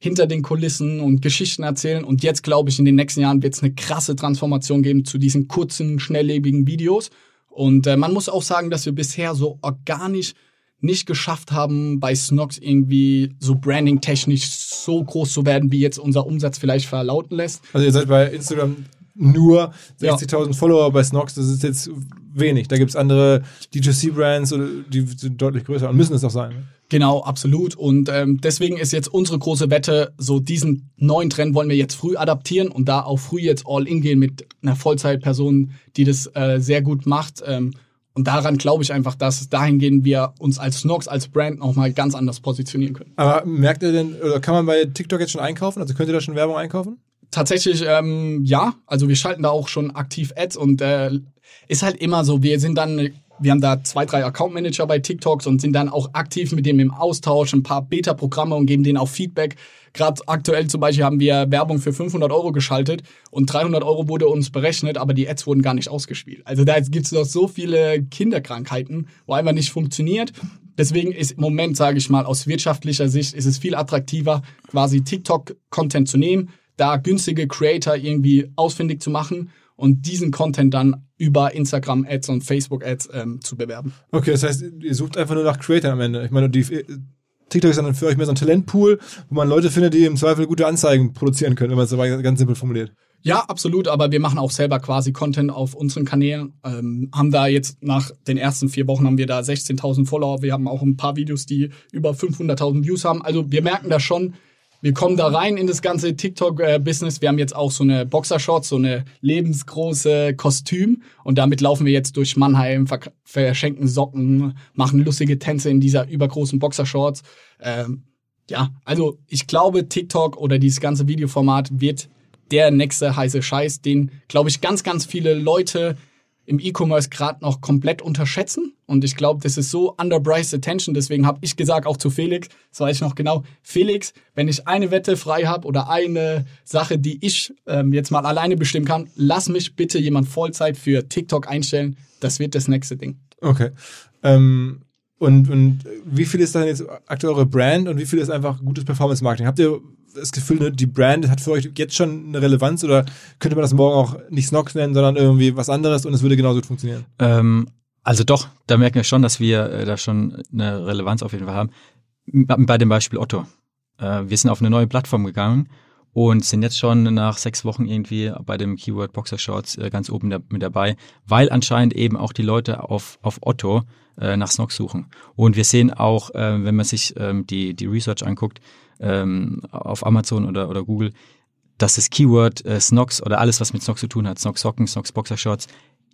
hinter den Kulissen und Geschichten erzählen. Und jetzt glaube ich, in den nächsten Jahren wird es eine krasse Transformation geben zu diesen kurzen, schnelllebigen Videos. Und äh, man muss auch sagen, dass wir bisher so organisch nicht geschafft haben, bei Snox irgendwie so branding-technisch so groß zu werden, wie jetzt unser Umsatz vielleicht verlauten lässt. Also ihr seid bei Instagram nur 60.000 ja. Follower bei Snox, das ist jetzt wenig. Da gibt es andere D2C-Brands, die sind deutlich größer und müssen es auch sein. Ne? Genau, absolut. Und ähm, deswegen ist jetzt unsere große Wette, so diesen neuen Trend wollen wir jetzt früh adaptieren und da auch früh jetzt all in gehen mit einer Vollzeitperson, die das äh, sehr gut macht. Ähm, und daran glaube ich einfach, dass dahingehend wir uns als Snox, als Brand nochmal ganz anders positionieren können. Aber merkt ihr denn, oder kann man bei TikTok jetzt schon einkaufen? Also könnt ihr da schon Werbung einkaufen? Tatsächlich, ähm, ja. Also wir schalten da auch schon aktiv Ads und äh, ist halt immer so, wir sind dann, wir haben da zwei, drei Account Manager bei TikToks und sind dann auch aktiv mit dem im Austausch, ein paar Beta-Programme und geben denen auch Feedback. Gerade aktuell zum Beispiel haben wir Werbung für 500 Euro geschaltet und 300 Euro wurde uns berechnet, aber die Ads wurden gar nicht ausgespielt. Also da gibt es noch so viele Kinderkrankheiten, wo einfach nicht funktioniert. Deswegen ist im Moment, sage ich mal, aus wirtschaftlicher Sicht ist es viel attraktiver, quasi TikTok-Content zu nehmen, da günstige Creator irgendwie ausfindig zu machen und diesen Content dann über Instagram-Ads und Facebook-Ads ähm, zu bewerben. Okay, das heißt, ihr sucht einfach nur nach Creator am Ende. Ich meine, die, TikTok ist dann für euch mehr so ein Talentpool, wo man Leute findet, die im Zweifel gute Anzeigen produzieren können, wenn man es aber ganz simpel formuliert. Ja, absolut, aber wir machen auch selber quasi Content auf unseren Kanälen. Ähm, haben da jetzt nach den ersten vier Wochen haben wir da 16.000 Follower. Wir haben auch ein paar Videos, die über 500.000 Views haben. Also wir merken da schon, wir kommen da rein in das ganze TikTok-Business. Wir haben jetzt auch so eine Boxershorts, so eine lebensgroße Kostüm. Und damit laufen wir jetzt durch Mannheim, verschenken Socken, machen lustige Tänze in dieser übergroßen Boxershorts. Ähm, ja, also ich glaube, TikTok oder dieses ganze Videoformat wird der nächste heiße Scheiß, den, glaube ich, ganz, ganz viele Leute im E-Commerce gerade noch komplett unterschätzen. Und ich glaube, das ist so underpriced attention. Deswegen habe ich gesagt, auch zu Felix, das weiß ich noch genau, Felix, wenn ich eine Wette frei habe oder eine Sache, die ich ähm, jetzt mal alleine bestimmen kann, lass mich bitte jemand Vollzeit für TikTok einstellen. Das wird das nächste Ding. Okay. Ähm, und, und wie viel ist dann jetzt aktuell eure Brand und wie viel ist einfach gutes Performance-Marketing? Habt ihr das Gefühl, ne, die Brand hat für euch jetzt schon eine Relevanz oder könnte man das morgen auch nicht Snox nennen, sondern irgendwie was anderes und es würde genauso gut funktionieren? Ähm, also doch, da merken wir schon, dass wir äh, da schon eine Relevanz auf jeden Fall haben. Bei dem Beispiel Otto. Äh, wir sind auf eine neue Plattform gegangen und sind jetzt schon nach sechs Wochen irgendwie bei dem Keyword Boxer Shorts äh, ganz oben mit dabei, weil anscheinend eben auch die Leute auf, auf Otto nach Snox suchen. Und wir sehen auch, wenn man sich ähm, die, die Research anguckt, ähm, auf Amazon oder, oder Google, dass das Keyword äh, Snox oder alles, was mit Snox zu tun hat, Snox Socken, Snox Boxer Shorts,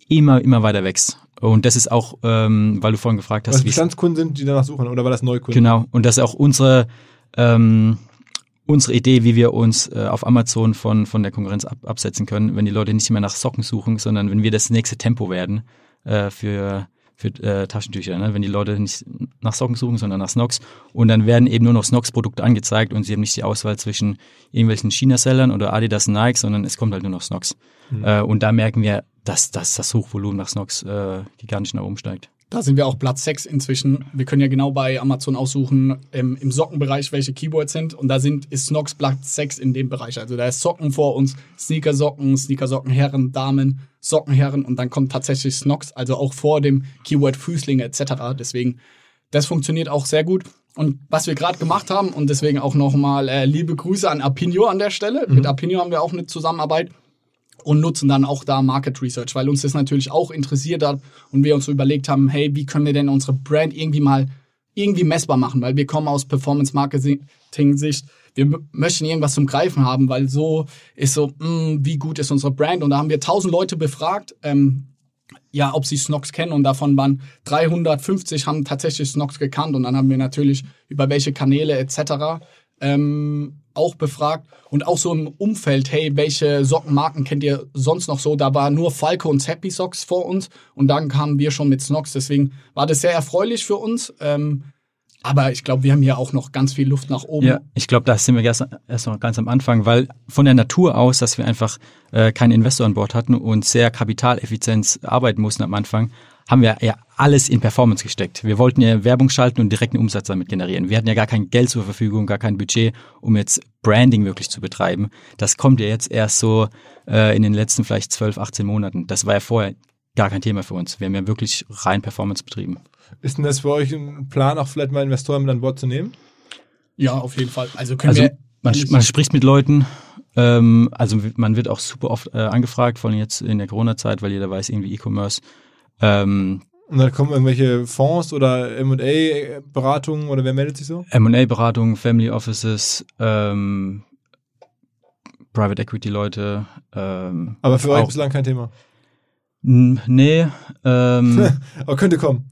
immer, immer weiter wächst. Und das ist auch, ähm, weil du vorhin gefragt hast. Was Bestandskunden sind, die danach suchen, oder war das Neukunden? Genau. Und das ist auch unsere, ähm, unsere Idee, wie wir uns äh, auf Amazon von, von der Konkurrenz ab, absetzen können, wenn die Leute nicht mehr nach Socken suchen, sondern wenn wir das nächste Tempo werden äh, für für äh, Taschentücher, ne? wenn die Leute nicht nach Socken suchen, sondern nach Snox. Und dann werden eben nur noch Snox-Produkte angezeigt und sie haben nicht die Auswahl zwischen irgendwelchen China-Sellern oder Adidas Nike, sondern es kommt halt nur noch Snox. Mhm. Äh, und da merken wir, dass, dass das Hochvolumen nach Snox äh, gigantisch nach oben steigt. Da sind wir auch Platz 6 inzwischen. Wir können ja genau bei Amazon aussuchen, ähm, im Sockenbereich, welche Keyboards sind. Und da sind, ist Snox Platz 6 in dem Bereich. Also da ist Socken vor uns, Sneaker-Socken, Sneaker-Socken, Herren, Damen, Sockenherren und dann kommt tatsächlich Snox, also auch vor dem Keyword Füßlinge etc. Deswegen, das funktioniert auch sehr gut. Und was wir gerade gemacht haben, und deswegen auch nochmal äh, liebe Grüße an Apinio an der Stelle. Mhm. Mit Apinio haben wir auch eine Zusammenarbeit. Und nutzen dann auch da Market Research, weil uns das natürlich auch interessiert hat und wir uns so überlegt haben, hey, wie können wir denn unsere Brand irgendwie mal irgendwie messbar machen, weil wir kommen aus Performance Marketing Sicht. Wir möchten irgendwas zum Greifen haben, weil so ist so, mh, wie gut ist unsere Brand? Und da haben wir tausend Leute befragt, ähm, ja, ob sie Snox kennen und davon waren 350 haben tatsächlich Snox gekannt und dann haben wir natürlich über welche Kanäle etc. Ähm, auch befragt und auch so im Umfeld, hey, welche Sockenmarken kennt ihr sonst noch so? Da war nur Falco und Happy Socks vor uns und dann kamen wir schon mit Snox, deswegen war das sehr erfreulich für uns. Ähm, aber ich glaube, wir haben hier auch noch ganz viel Luft nach oben. Ja, ich glaube, da sind wir erst, erst noch ganz am Anfang, weil von der Natur aus, dass wir einfach äh, keinen Investor an Bord hatten und sehr kapitaleffizient arbeiten mussten am Anfang, haben wir ja alles in Performance gesteckt. Wir wollten ja Werbung schalten und direkten Umsatz damit generieren. Wir hatten ja gar kein Geld zur Verfügung, gar kein Budget, um jetzt Branding wirklich zu betreiben. Das kommt ja jetzt erst so äh, in den letzten vielleicht 12, 18 Monaten. Das war ja vorher gar kein Thema für uns. Wir haben ja wirklich rein Performance betrieben. Ist denn das für euch ein Plan, auch vielleicht mal Investoren mit an Bord zu nehmen? Ja, auf jeden Fall. Also können Also wir. man, man spricht mit Leuten, ähm, also man wird auch super oft äh, angefragt, vor allem jetzt in der Corona-Zeit, weil jeder weiß, irgendwie E-Commerce. Ähm, Und dann kommen irgendwelche Fonds oder M&A-Beratungen oder wer meldet sich so? M&A-Beratung, Family Offices, ähm, Private Equity-Leute. Ähm, Aber für euch bislang kein Thema. Nee, ähm, Aber könnte kommen.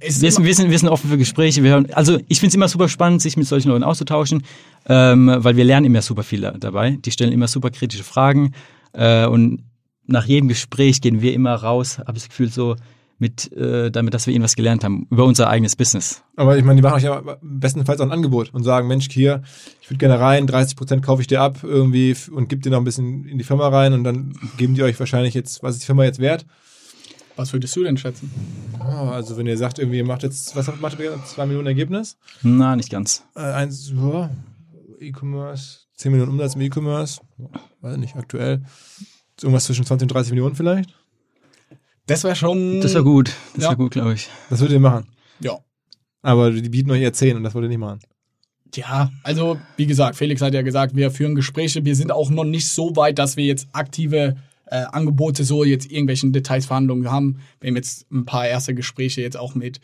ist wir, sind, wir, sind, wir sind offen für Gespräche. Wir hören, also ich finde es immer super spannend, sich mit solchen Leuten auszutauschen, ähm, weil wir lernen immer super viel da- dabei. Die stellen immer super kritische Fragen äh, und nach jedem Gespräch gehen wir immer raus, habe ich das Gefühl so, mit, äh, damit, dass wir irgendwas gelernt haben über unser eigenes Business. Aber ich meine, die machen euch ja bestenfalls auch ein Angebot und sagen, Mensch, hier, ich würde gerne rein, 30 Prozent kaufe ich dir ab irgendwie und gib dir noch ein bisschen in die Firma rein und dann geben die euch wahrscheinlich jetzt, was ist die Firma jetzt wert? Was würdest du denn schätzen? Oh, also wenn ihr sagt, irgendwie ihr macht jetzt, was macht ihr, zwei Millionen Ergebnis? Na, nicht ganz. Äh, eins, ja, E-Commerce, 10 Millionen Umsatz im E-Commerce, weiß nicht, aktuell. Irgendwas zwischen 20 und 30 Millionen vielleicht? Das wäre schon. Das war gut. Das Ja. war gut, glaube ich. Das würdet ihr machen. Ja. Aber die bieten euch eher 10 und das wollt ihr nicht machen. Ja, also wie gesagt, Felix hat ja gesagt, wir führen Gespräche. Wir sind auch noch nicht so weit, dass wir jetzt aktive äh, Angebote so jetzt irgendwelchen Detailsverhandlungen haben. Wir haben jetzt ein paar erste Gespräche jetzt auch mit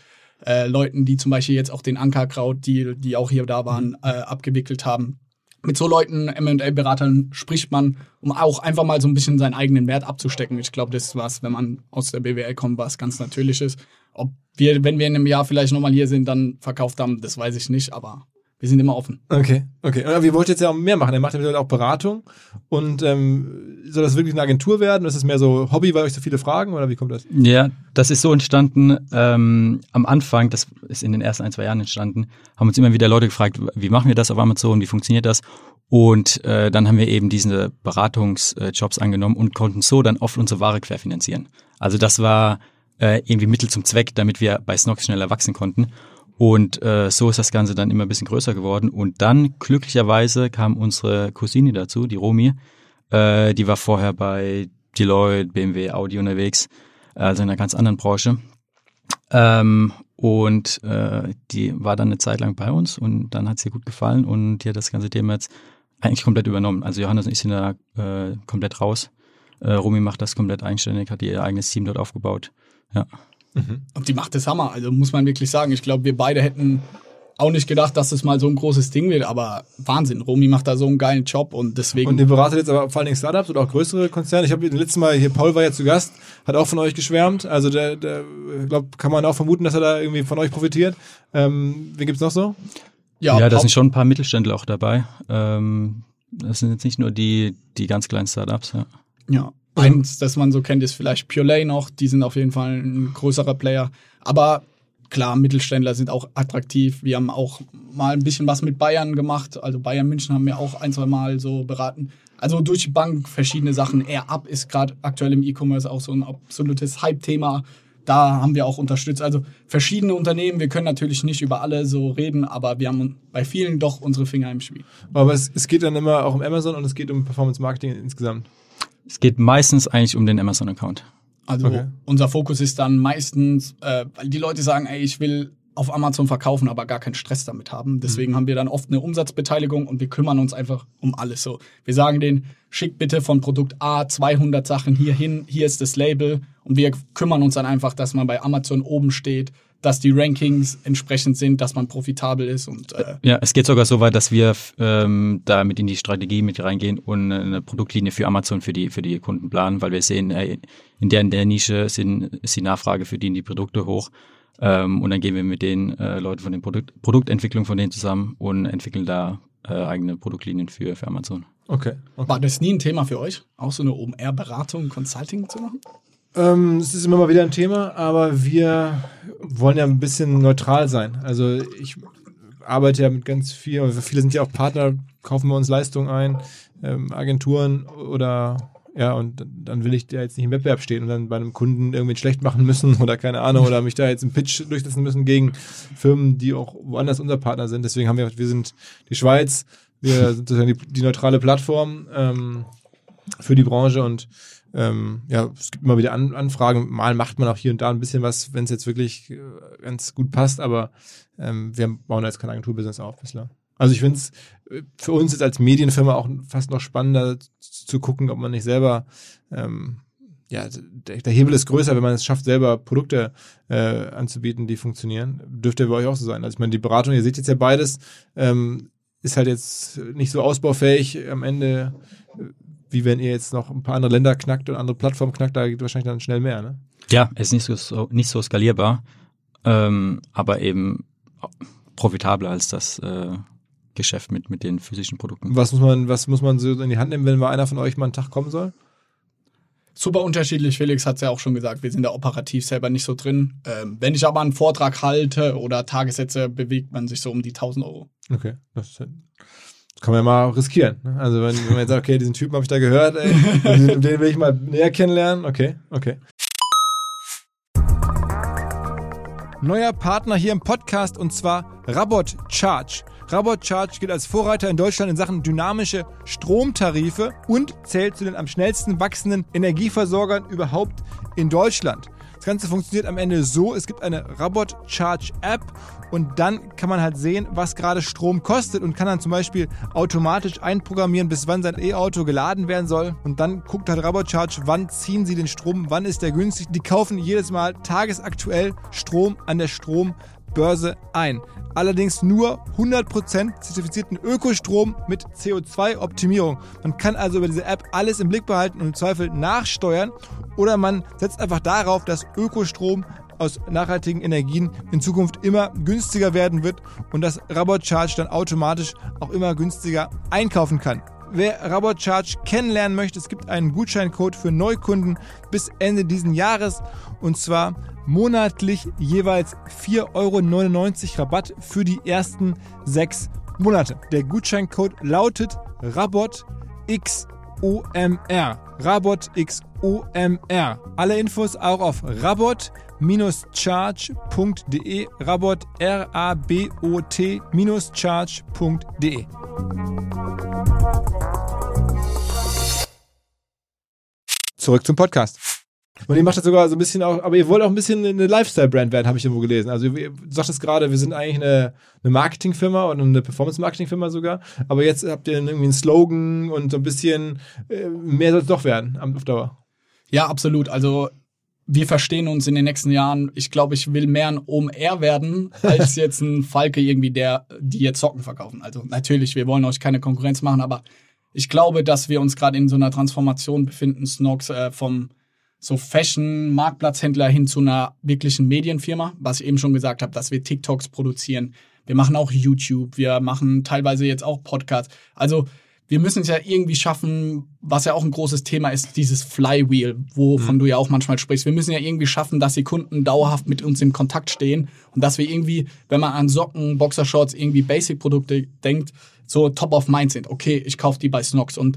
äh, Leuten, die zum Beispiel jetzt auch den Ankerkraut, die, die auch hier da waren, äh, abgewickelt haben. Mit so Leuten, M&A-Beratern, spricht man, um auch einfach mal so ein bisschen seinen eigenen Wert abzustecken. Ich glaube, das ist was, wenn man aus der BWL kommt, was ganz Natürliches. Ob wir, wenn wir in einem Jahr vielleicht nochmal hier sind, dann verkauft haben, das weiß ich nicht, aber wir sind immer offen. Okay, okay. Aber ihr wollt jetzt ja auch mehr machen. Ihr macht ja mittlerweile auch Beratung. Und ähm, soll das wirklich eine Agentur werden? Ist das mehr so Hobby, weil euch so viele fragen? Oder wie kommt das? Ja, das ist so entstanden. Ähm, am Anfang, das ist in den ersten ein, zwei Jahren entstanden, haben uns immer wieder Leute gefragt, wie machen wir das auf Amazon, wie funktioniert das? Und äh, dann haben wir eben diese Beratungsjobs angenommen und konnten so dann oft unsere Ware querfinanzieren. Also das war äh, irgendwie Mittel zum Zweck, damit wir bei Snox schneller wachsen konnten. Und äh, so ist das Ganze dann immer ein bisschen größer geworden. Und dann glücklicherweise kam unsere Cousine dazu, die Romi. Äh, die war vorher bei Deloitte, BMW, Audi unterwegs, also in einer ganz anderen Branche. Ähm, und äh, die war dann eine Zeit lang bei uns und dann hat sie gut gefallen und die hat das ganze Thema jetzt eigentlich komplett übernommen. Also Johannes und ich sind da äh, komplett raus. Äh, Romy macht das komplett eigenständig, hat ihr eigenes Team dort aufgebaut. Ja. Und die macht das Hammer. Also muss man wirklich sagen. Ich glaube, wir beide hätten auch nicht gedacht, dass das mal so ein großes Ding wird. Aber Wahnsinn. Romy macht da so einen geilen Job und deswegen. Und ihr beratet jetzt aber vor allen Dingen Startups oder auch größere Konzerne. Ich habe das letzte Mal hier, Paul war ja zu Gast, hat auch von euch geschwärmt. Also der, der ich glaube, kann man auch vermuten, dass er da irgendwie von euch profitiert. Ähm, wen gibt's noch so? Ja, da Haupt- sind schon ein paar Mittelständler auch dabei. Ähm, das sind jetzt nicht nur die, die ganz kleinen Startups. Ja. Ja. Eins, das man so kennt, ist vielleicht Purelay noch. Die sind auf jeden Fall ein größerer Player. Aber klar, Mittelständler sind auch attraktiv. Wir haben auch mal ein bisschen was mit Bayern gemacht. Also Bayern München haben wir auch ein, zwei Mal so beraten. Also durch die Bank verschiedene Sachen. Air Up ist gerade aktuell im E-Commerce auch so ein absolutes Hype-Thema. Da haben wir auch unterstützt. Also verschiedene Unternehmen. Wir können natürlich nicht über alle so reden, aber wir haben bei vielen doch unsere Finger im Spiel. Aber es, es geht dann immer auch um Amazon und es geht um Performance Marketing insgesamt. Es geht meistens eigentlich um den Amazon-Account. Also Okay. unser Fokus ist dann meistens, äh, weil die Leute sagen, ey, ich will auf Amazon verkaufen, aber gar keinen Stress damit haben. Deswegen haben wir dann oft eine Umsatzbeteiligung und wir kümmern uns einfach um alles so. Wir sagen denen, schick bitte von Produkt A 200 Sachen hier hin, hier ist das Label und wir kümmern uns dann einfach, dass man bei Amazon oben steht, dass die Rankings entsprechend sind, dass man profitabel ist und äh, Ja, es geht sogar so weit, dass wir ähm, da mit in die Strategie mit reingehen und eine Produktlinie für Amazon für die für die Kunden planen, weil wir sehen, äh, in der in der Nische sind, ist die Nachfrage für die, die Produkte hoch. Ähm, und dann gehen wir mit den äh, Leuten von den Produkt, Produktentwicklung von denen zusammen und entwickeln da äh, eigene Produktlinien für, für Amazon. Okay. okay. war das nie ein Thema für euch, auch so eine OMR-Beratung, Consulting zu machen? Ähm, es ist immer mal wieder ein Thema, aber wir wollen ja ein bisschen neutral sein. Also ich arbeite ja mit ganz viel, also viele sind ja auch Partner, kaufen wir uns Leistungen ein, ähm, Agenturen oder ja, und dann will ich da jetzt nicht im Wettbewerb stehen und dann bei einem Kunden irgendwie schlecht machen müssen oder keine Ahnung oder mich da jetzt im Pitch durchsetzen müssen gegen Firmen, die auch woanders unser Partner sind. Deswegen haben wir, wir sind die Schweiz, wir sind sozusagen die, die neutrale Plattform ähm, für die Branche und ähm, ja, es gibt immer wieder An Anfragen. Mal macht man auch hier und da ein bisschen was, wenn es jetzt wirklich äh, ganz gut passt, aber ähm, wir bauen da jetzt kein Agenturbusiness auf bislang. Also ich finde es für uns jetzt als Medienfirma auch fast noch spannender zu gucken, ob man nicht selber ähm, ja, der, der Hebel ist größer, wenn man es schafft, selber Produkte äh, anzubieten, die funktionieren. Dürfte bei euch auch so sein. Also ich meine, die Beratung, ihr seht jetzt ja beides, ähm, ist halt jetzt nicht so ausbaufähig am Ende, äh, wie wenn ihr jetzt noch ein paar andere Länder knackt und andere Plattformen knackt, da geht wahrscheinlich dann schnell mehr, ne? Ja, ist nicht so, so nicht so skalierbar, ähm, aber eben profitabler als das äh, Geschäft mit, mit den physischen Produkten. Was muss man, was muss man so in die Hand nehmen, wenn mal einer von euch mal einen Tag kommen soll? Super unterschiedlich. Felix hat es ja auch schon gesagt, wir sind da operativ selber nicht so drin. Ähm, wenn ich aber einen Vortrag halte oder Tagessätze, bewegt man sich so um die 1000 Euro. Okay, das, das kann man ja mal riskieren. Ne? Also wenn, wenn man jetzt sagt, okay, diesen Typen habe ich da gehört, ey, den, den will ich mal näher kennenlernen. Okay, okay. Neuer Partner hier im Podcast und zwar Rabot Charge. Rabot Charge gilt als Vorreiter in Deutschland in Sachen dynamische Stromtarife und zählt zu den am schnellsten wachsenden Energieversorgern überhaupt in Deutschland. Ganze funktioniert am Ende so, es gibt eine Rabot Charge App und dann kann man halt sehen, was gerade Strom kostet und kann dann zum Beispiel automatisch einprogrammieren, bis wann sein E-Auto geladen werden soll. Und dann guckt halt Rabot Charge, wann ziehen sie den Strom, wann ist der günstig. Die kaufen jedes Mal tagesaktuell Strom an der Strombörse ein. Allerdings nur 100% zertifizierten Ökostrom mit CO2-Optimierung. Man kann also über diese App alles im Blick behalten und im Zweifel nachsteuern oder man setzt einfach darauf, dass Ökostrom aus nachhaltigen Energien in Zukunft immer günstiger werden wird und dass Rabot Charge dann automatisch auch immer günstiger einkaufen kann. Wer Rabot Charge kennenlernen möchte, es gibt einen Gutscheincode für Neukunden bis Ende diesen Jahres und zwar monatlich jeweils 4,99 Euro Rabatt für die ersten sechs Monate. Der Gutscheincode lautet RabotXOMR. RabotXOMR. Alle Infos auch auf rabot-charge.de. Rabot R-A-B-O-T-charge.de. Zurück zum Podcast. Und ihr macht das sogar so ein bisschen auch, aber ihr wollt auch ein bisschen eine Lifestyle-Brand werden, habe ich irgendwo gelesen. Also ihr sagt es gerade, wir sind eigentlich eine, eine Marketingfirma oder eine Performance-Marketing-Firma sogar, aber jetzt habt ihr irgendwie einen Slogan und so ein bisschen äh, mehr soll es doch werden auf Dauer. Ja, absolut. Also wir verstehen uns in den nächsten Jahren. Ich glaube, ich will mehr ein OMR werden, als jetzt ein Falke irgendwie, der, die jetzt Socken verkaufen. Also natürlich, wir wollen euch keine Konkurrenz machen, aber ich glaube, dass wir uns gerade in so einer Transformation befinden, Snox, äh, vom so Fashion-Marktplatzhändler hin zu einer wirklichen Medienfirma, was ich eben schon gesagt habe, dass wir TikToks produzieren. Wir machen auch YouTube, wir machen teilweise jetzt auch Podcasts. Also wir müssen es ja irgendwie schaffen, was ja auch ein großes Thema ist, dieses Flywheel, wovon mhm. du ja auch manchmal sprichst. Wir müssen ja irgendwie schaffen, dass die Kunden dauerhaft mit uns in Kontakt stehen und dass wir irgendwie, wenn man an Socken, Boxershorts, irgendwie Basic-Produkte denkt, so top of mind sind. Okay, ich kaufe die bei Snox und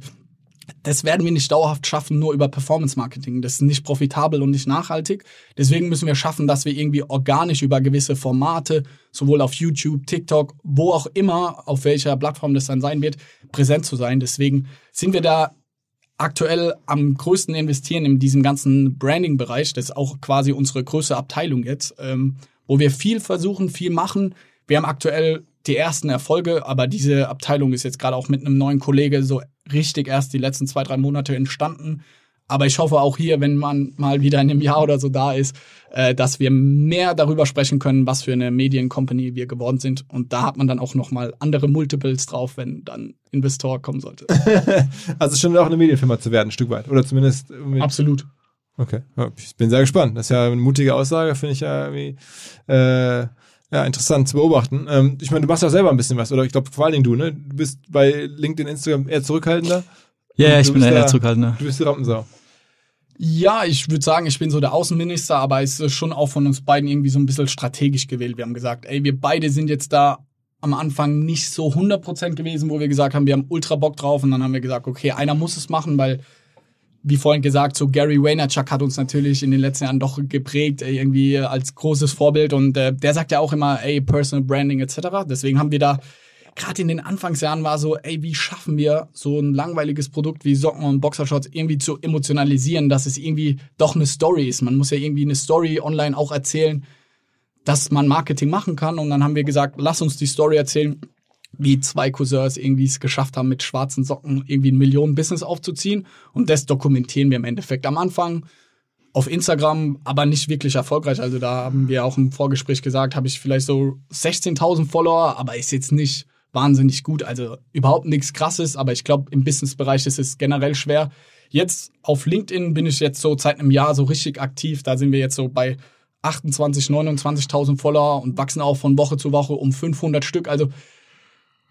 das werden wir nicht dauerhaft schaffen, nur über Performance Marketing. Das ist nicht profitabel und nicht nachhaltig. Deswegen müssen wir schaffen, dass wir irgendwie organisch über gewisse Formate, sowohl auf YouTube, TikTok, wo auch immer, auf welcher Plattform das dann sein wird, präsent zu sein. Deswegen sind wir da aktuell am größten investieren in diesem ganzen Branding-Bereich. Das ist auch quasi unsere größte Abteilung jetzt. Ähm, wo wir viel versuchen, viel machen. Wir haben aktuell die ersten Erfolge, aber diese Abteilung ist jetzt gerade auch mit einem neuen Kollege so richtig erst die letzten zwei, drei Monate entstanden. Aber ich hoffe auch hier, wenn man mal wieder in einem Jahr oder so da ist, äh, dass wir mehr darüber sprechen können, was für eine Mediencompany wir geworden sind. Und da hat man dann auch noch mal andere Multiples drauf, wenn dann Investor kommen sollte. also schon auch eine Medienfirma zu werden, ein Stück weit. Oder zumindest. Absolut. Okay. Ich bin sehr gespannt. Das ist ja eine mutige Aussage, finde ich ja irgendwie. Äh, ja, interessant zu beobachten. Ähm, ich meine, du machst ja auch selber ein bisschen was, oder ich glaube vor allen Dingen du, ne? Du bist bei LinkedIn, Instagram eher zurückhaltender. Ja, Und ich bin eher zurückhaltender. Du bist die Rampensau. Ja, ich würde sagen, ich bin so der Außenminister, aber es ist schon auch von uns beiden irgendwie so ein bisschen strategisch gewählt. Wir haben gesagt, ey, wir beide sind jetzt da am Anfang nicht so 100% gewesen, wo wir gesagt haben, wir haben ultra Bock drauf und dann haben wir gesagt, okay, einer muss es machen, weil wie vorhin gesagt, so Gary Vaynerchuk hat uns natürlich in den letzten Jahren doch geprägt, irgendwie als großes Vorbild und äh, der sagt ja auch immer, ey, Personal Branding etc. Deswegen haben wir da gerade in den Anfangsjahren war so, ey, wie schaffen wir so ein langweiliges Produkt wie Socken und Boxershorts irgendwie zu emotionalisieren, dass es irgendwie doch eine Story ist. Man muss ja irgendwie eine Story online auch erzählen, dass man Marketing machen kann. Und dann haben wir gesagt, lass uns die Story erzählen, wie zwei Cousins irgendwie es geschafft haben, mit schwarzen Socken irgendwie ein Millionen-Business aufzuziehen. Und das dokumentieren wir im Endeffekt am Anfang auf Instagram, aber nicht wirklich erfolgreich. Also da haben wir auch im Vorgespräch gesagt, habe ich vielleicht so 16.000 Follower, aber ist jetzt nicht wahnsinnig gut. Also überhaupt nichts Krasses, aber ich glaube, im Businessbereich ist es generell schwer. Jetzt auf LinkedIn bin ich jetzt so seit einem Jahr so richtig aktiv. Da sind wir jetzt so bei 28, 29.000 Follower und wachsen auch von Woche zu Woche um 500 Stück. Also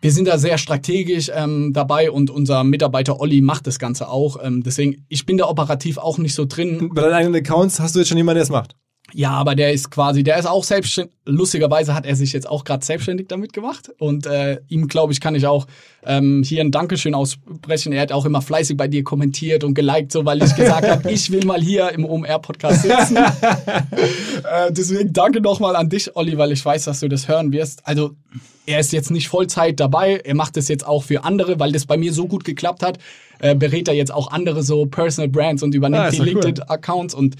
wir sind da sehr strategisch ähm, dabei und unser Mitarbeiter Olli macht das Ganze auch. Ähm, deswegen, ich bin da operativ auch nicht so drin. Bei deinen eigenen Accounts hast du jetzt schon jemanden, der es macht. Ja, aber der ist quasi, der ist auch selbstständig. Lustigerweise hat er sich jetzt auch gerade selbstständig damit gemacht. Und äh, ihm, glaube ich, kann ich auch ähm, hier ein Dankeschön aussprechen. Er hat auch immer fleißig bei dir kommentiert und geliked, so weil ich gesagt habe, ich will mal hier im OMR-Podcast sitzen. äh, deswegen danke nochmal an dich, Olli, weil ich weiß, dass du das hören wirst. Also er ist jetzt nicht Vollzeit dabei. Er macht das jetzt auch für andere, weil das bei mir so gut geklappt hat. Äh, berät er jetzt auch andere so Personal Brands und übernimmt Ah, die doch cool. LinkedIn-Accounts und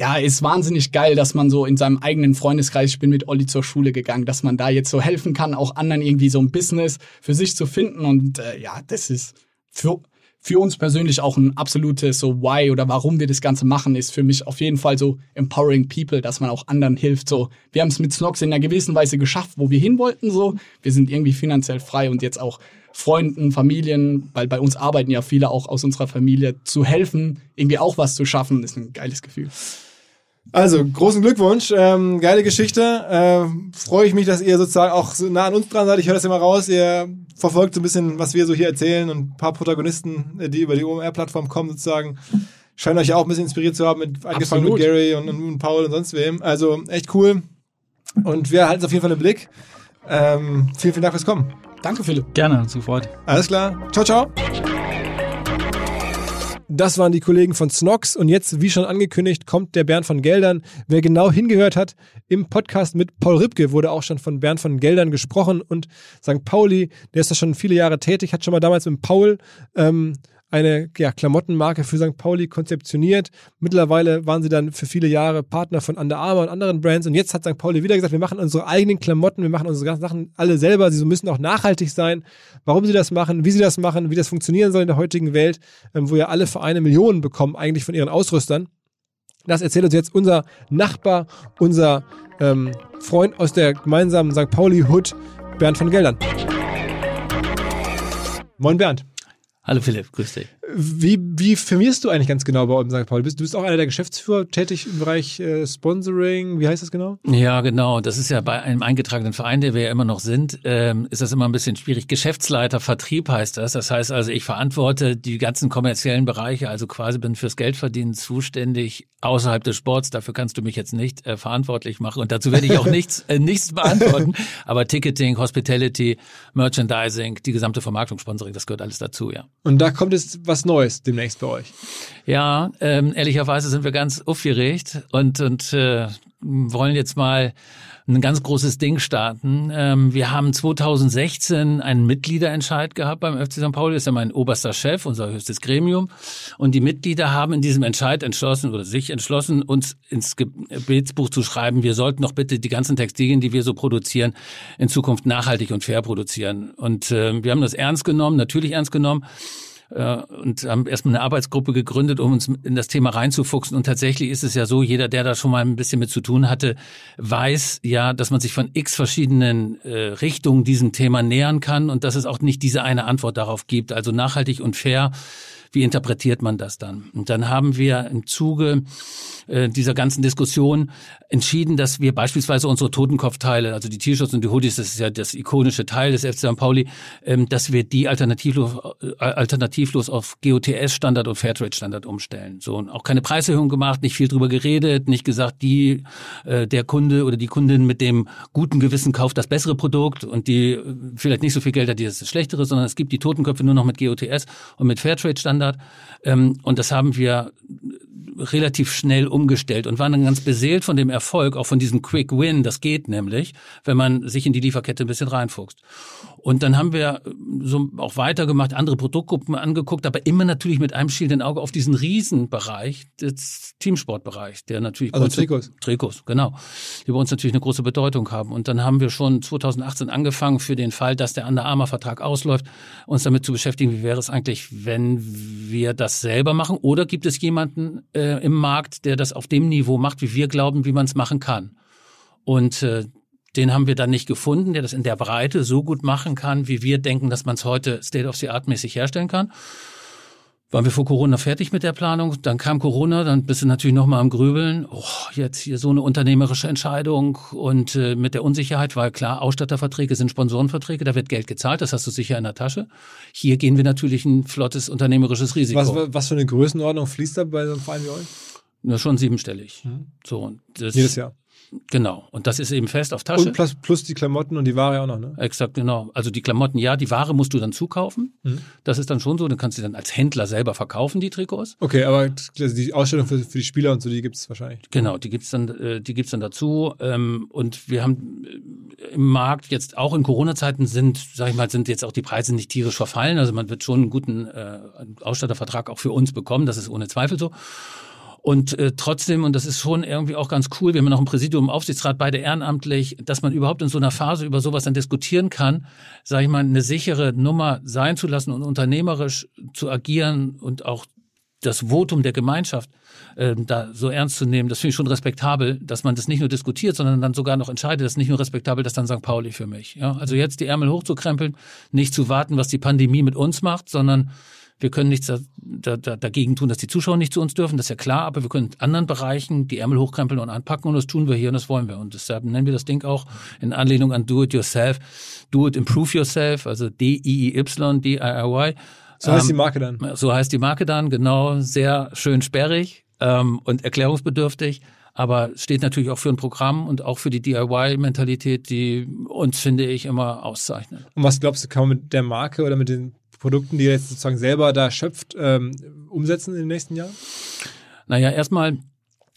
ja, ist wahnsinnig geil, dass man so in seinem eigenen Freundeskreis, ich bin mit Olli zur Schule gegangen, dass man da jetzt so helfen kann, auch anderen irgendwie so ein Business für sich zu finden. Und äh, ja, das ist für, für uns persönlich auch ein absolutes so Why oder warum wir das Ganze machen, ist für mich auf jeden Fall so empowering people, dass man auch anderen hilft. So, wir haben es mit Snox in einer gewissen Weise geschafft, wo wir hin wollten. So, wir sind irgendwie finanziell frei und jetzt auch Freunden, Familien, weil bei uns arbeiten ja viele auch aus unserer Familie, zu helfen, irgendwie auch was zu schaffen, ist ein geiles Gefühl. Also, großen Glückwunsch. Ähm, geile Geschichte. Ähm, Freue ich mich, dass ihr sozusagen auch so nah an uns dran seid. Ich höre das immer raus. Ihr verfolgt so ein bisschen, was wir so hier erzählen und ein paar Protagonisten, äh, die über die OMR-Plattform kommen, sozusagen. Scheinen euch ja auch ein bisschen inspiriert zu haben, mit, angefangen Absolut. mit Gary und, und Paul und sonst wem. Also, echt cool. Und wir halten es auf jeden Fall im Blick. Ähm, vielen, vielen Dank fürs Kommen. Danke, Philipp. Gerne, sofort. Alles klar. Ciao, ciao. Das waren die Kollegen von Snox und jetzt, wie schon angekündigt, kommt der Bernd von Geldern. Wer genau hingehört hat, im Podcast mit Paul Ripke wurde auch schon von Bernd von Geldern gesprochen und St. Pauli, der ist da schon viele Jahre tätig, hat schon mal damals mit Paul ähm, eine ja, Klamottenmarke für St. Pauli konzeptioniert. Mittlerweile waren sie dann für viele Jahre Partner von Under Armour und anderen Brands und jetzt hat St. Pauli wieder gesagt, wir machen unsere eigenen Klamotten, wir machen unsere ganzen Sachen alle selber, sie müssen auch nachhaltig sein. Warum sie das machen, wie sie das machen, wie das funktionieren soll in der heutigen Welt, ähm, wo ja alle Vereine Millionen bekommen eigentlich von ihren Ausrüstern. Das erzählt uns jetzt unser Nachbar, unser ähm, Freund aus der gemeinsamen St. Pauli-Hood, Bernd von Geldern. Moin Bernd. Hallo Philipp, grüß dich. Wie, wie firmierst du eigentlich ganz genau bei uns in St. Pauli? Du bist auch einer der Geschäftsführer, tätig im Bereich äh, Sponsoring. Wie heißt das genau? Ja, genau. Das ist ja bei einem eingetragenen Verein, der wir ja immer noch sind, ähm, ist das immer ein bisschen schwierig. Geschäftsleiter Vertrieb heißt das. Das heißt also, ich verantworte die ganzen kommerziellen Bereiche, also quasi bin fürs Geldverdienen zuständig außerhalb des Sports. Dafür kannst du mich jetzt nicht äh, verantwortlich machen und dazu werde ich auch nichts, äh, nichts beantworten. Aber Ticketing, Hospitality, Merchandising, die gesamte Vermarktung, Sponsoring, das gehört alles dazu, ja. Und da kommt jetzt was Neues demnächst bei euch. Ja, ähm, ehrlicherweise sind wir ganz aufgeregt und, und äh, wollen jetzt mal ein ganz großes Ding starten. Ähm, wir haben 2016 einen Mitgliederentscheid gehabt beim FC St. Pauli. Das ist ja mein oberster Chef, unser höchstes Gremium. Und die Mitglieder haben in diesem Entscheid entschlossen oder sich entschlossen, uns ins Gebetsbuch zu schreiben, wir sollten doch bitte die ganzen Textilien, die wir so produzieren, in Zukunft nachhaltig und fair produzieren. Und äh, wir haben das ernst genommen, natürlich ernst genommen äh, und haben erstmal eine Arbeitsgruppe gegründet, um uns in das Thema reinzufuchsen. Und tatsächlich ist es ja so, jeder, der da schon mal ein bisschen mit zu tun hatte, weiß ja, dass man sich von x verschiedenen äh, Richtungen diesem Thema nähern kann und dass es auch nicht diese eine Antwort darauf gibt. Also nachhaltig und fair wie interpretiert man das dann? Und dann haben wir im Zuge äh, dieser ganzen Diskussion entschieden, dass wir beispielsweise unsere Totenkopfteile, also die T-Shirts und die Hoodies, das ist ja das ikonische Teil des FC St. Pauli, ähm, dass wir die alternativlos, äh, alternativlos auf GOTS-Standard und Fairtrade-Standard umstellen. So und auch keine Preiserhöhung gemacht, nicht viel drüber geredet, nicht gesagt, die äh, der Kunde oder die Kundin mit dem guten Gewissen kauft das bessere Produkt und die äh, vielleicht nicht so viel Geld hat, die das schlechtere, sondern es gibt die Totenköpfe nur noch mit GOTS und mit Fairtrade-Standard Standard. Ähm, und das haben wir relativ schnell umgestellt und waren dann ganz beseelt von dem Erfolg, auch von diesem Quick Win. Das geht nämlich, wenn man sich in die Lieferkette ein bisschen reinfuchst. Und dann haben wir so auch weitergemacht, andere Produktgruppen angeguckt, aber immer natürlich mit einem schielenden Auge auf diesen Riesenbereich, des Teamsportbereich, der natürlich also Trikots. Trikots, genau, die bei uns natürlich eine große Bedeutung haben. Und dann haben wir schon 2018 angefangen, für den Fall, dass der Under Armour Vertrag ausläuft, uns damit zu beschäftigen, wie wäre es eigentlich, wenn wir das selber machen? Oder gibt es jemanden äh, im Markt, der das auf dem Niveau macht, wie wir glauben, wie man es machen kann? Und äh, den haben wir dann nicht gefunden, der das in der Breite so gut machen kann, wie wir denken, dass man es heute State-of-the-Art-mäßig herstellen kann. Waren wir vor Corona fertig mit der Planung, dann kam Corona, dann bist du natürlich nochmal am Grübeln. Oh, jetzt hier so eine unternehmerische Entscheidung und äh, mit der Unsicherheit, weil klar, Ausstatterverträge sind Sponsorenverträge, da wird Geld gezahlt, das hast du sicher in der Tasche. Hier gehen wir natürlich ein flottes unternehmerisches Risiko. Was, was für eine Größenordnung fließt da bei so einem Verein wie euch? Ja, schon siebenstellig. Mhm. So, und das, Jedes Jahr. Genau. Und das ist eben fest auf Tasche. Und plus, plus die Klamotten und die Ware auch noch, ne? Exakt, genau. Also die Klamotten, ja, die Ware musst du dann zukaufen. Mhm. Das ist dann schon so. Du kannst sie dann als Händler selber verkaufen, die Trikots. Okay, aber die Ausstellung für, für die Spieler und so, die gibt's wahrscheinlich. Genau, die gibt's dann, äh, die gibt's dann dazu. Ähm, und wir haben äh, im Markt jetzt auch in Corona-Zeiten sind, sag ich mal, sind jetzt auch die Preise nicht tierisch verfallen. Also man wird schon einen guten äh, Ausstattervertrag auch für uns bekommen. Das ist ohne Zweifel so. Und äh, trotzdem, und das ist schon irgendwie auch ganz cool, wir haben noch ein Präsidium, Aufsichtsrat, beide ehrenamtlich, dass man überhaupt in so einer Phase über sowas dann diskutieren kann, sage ich mal, eine sichere Nummer sein zu lassen und unternehmerisch zu agieren und auch das Votum der Gemeinschaft äh, da so ernst zu nehmen, das finde ich schon respektabel, dass man das nicht nur diskutiert, sondern dann sogar noch entscheidet. Das ist nicht nur respektabel, das ist dann St. Pauli für mich. Ja? Also jetzt die Ärmel hochzukrempeln, nicht zu warten, was die Pandemie mit uns macht, sondern wir können nichts da, da, dagegen tun, dass die Zuschauer nicht zu uns dürfen, das ist ja klar, aber wir können in anderen Bereichen die Ärmel hochkrempeln und anpacken und das tun wir hier und das wollen wir. Und deshalb nennen wir das Ding auch in Anlehnung an Do It Yourself, Do It Improve Yourself, also D-I-I-Y, D-I-R-Y. So heißt die ähm, Marke dann. So heißt die Marke dann, genau, sehr schön sperrig ähm, und erklärungsbedürftig aber steht natürlich auch für ein Programm und auch für die DIY-Mentalität, die uns, finde ich, immer auszeichnet. Und was glaubst du, kann man mit der Marke oder mit den Produkten, die ihr jetzt sozusagen selber da schöpft, ähm, umsetzen in den nächsten Jahren? Naja, erstmal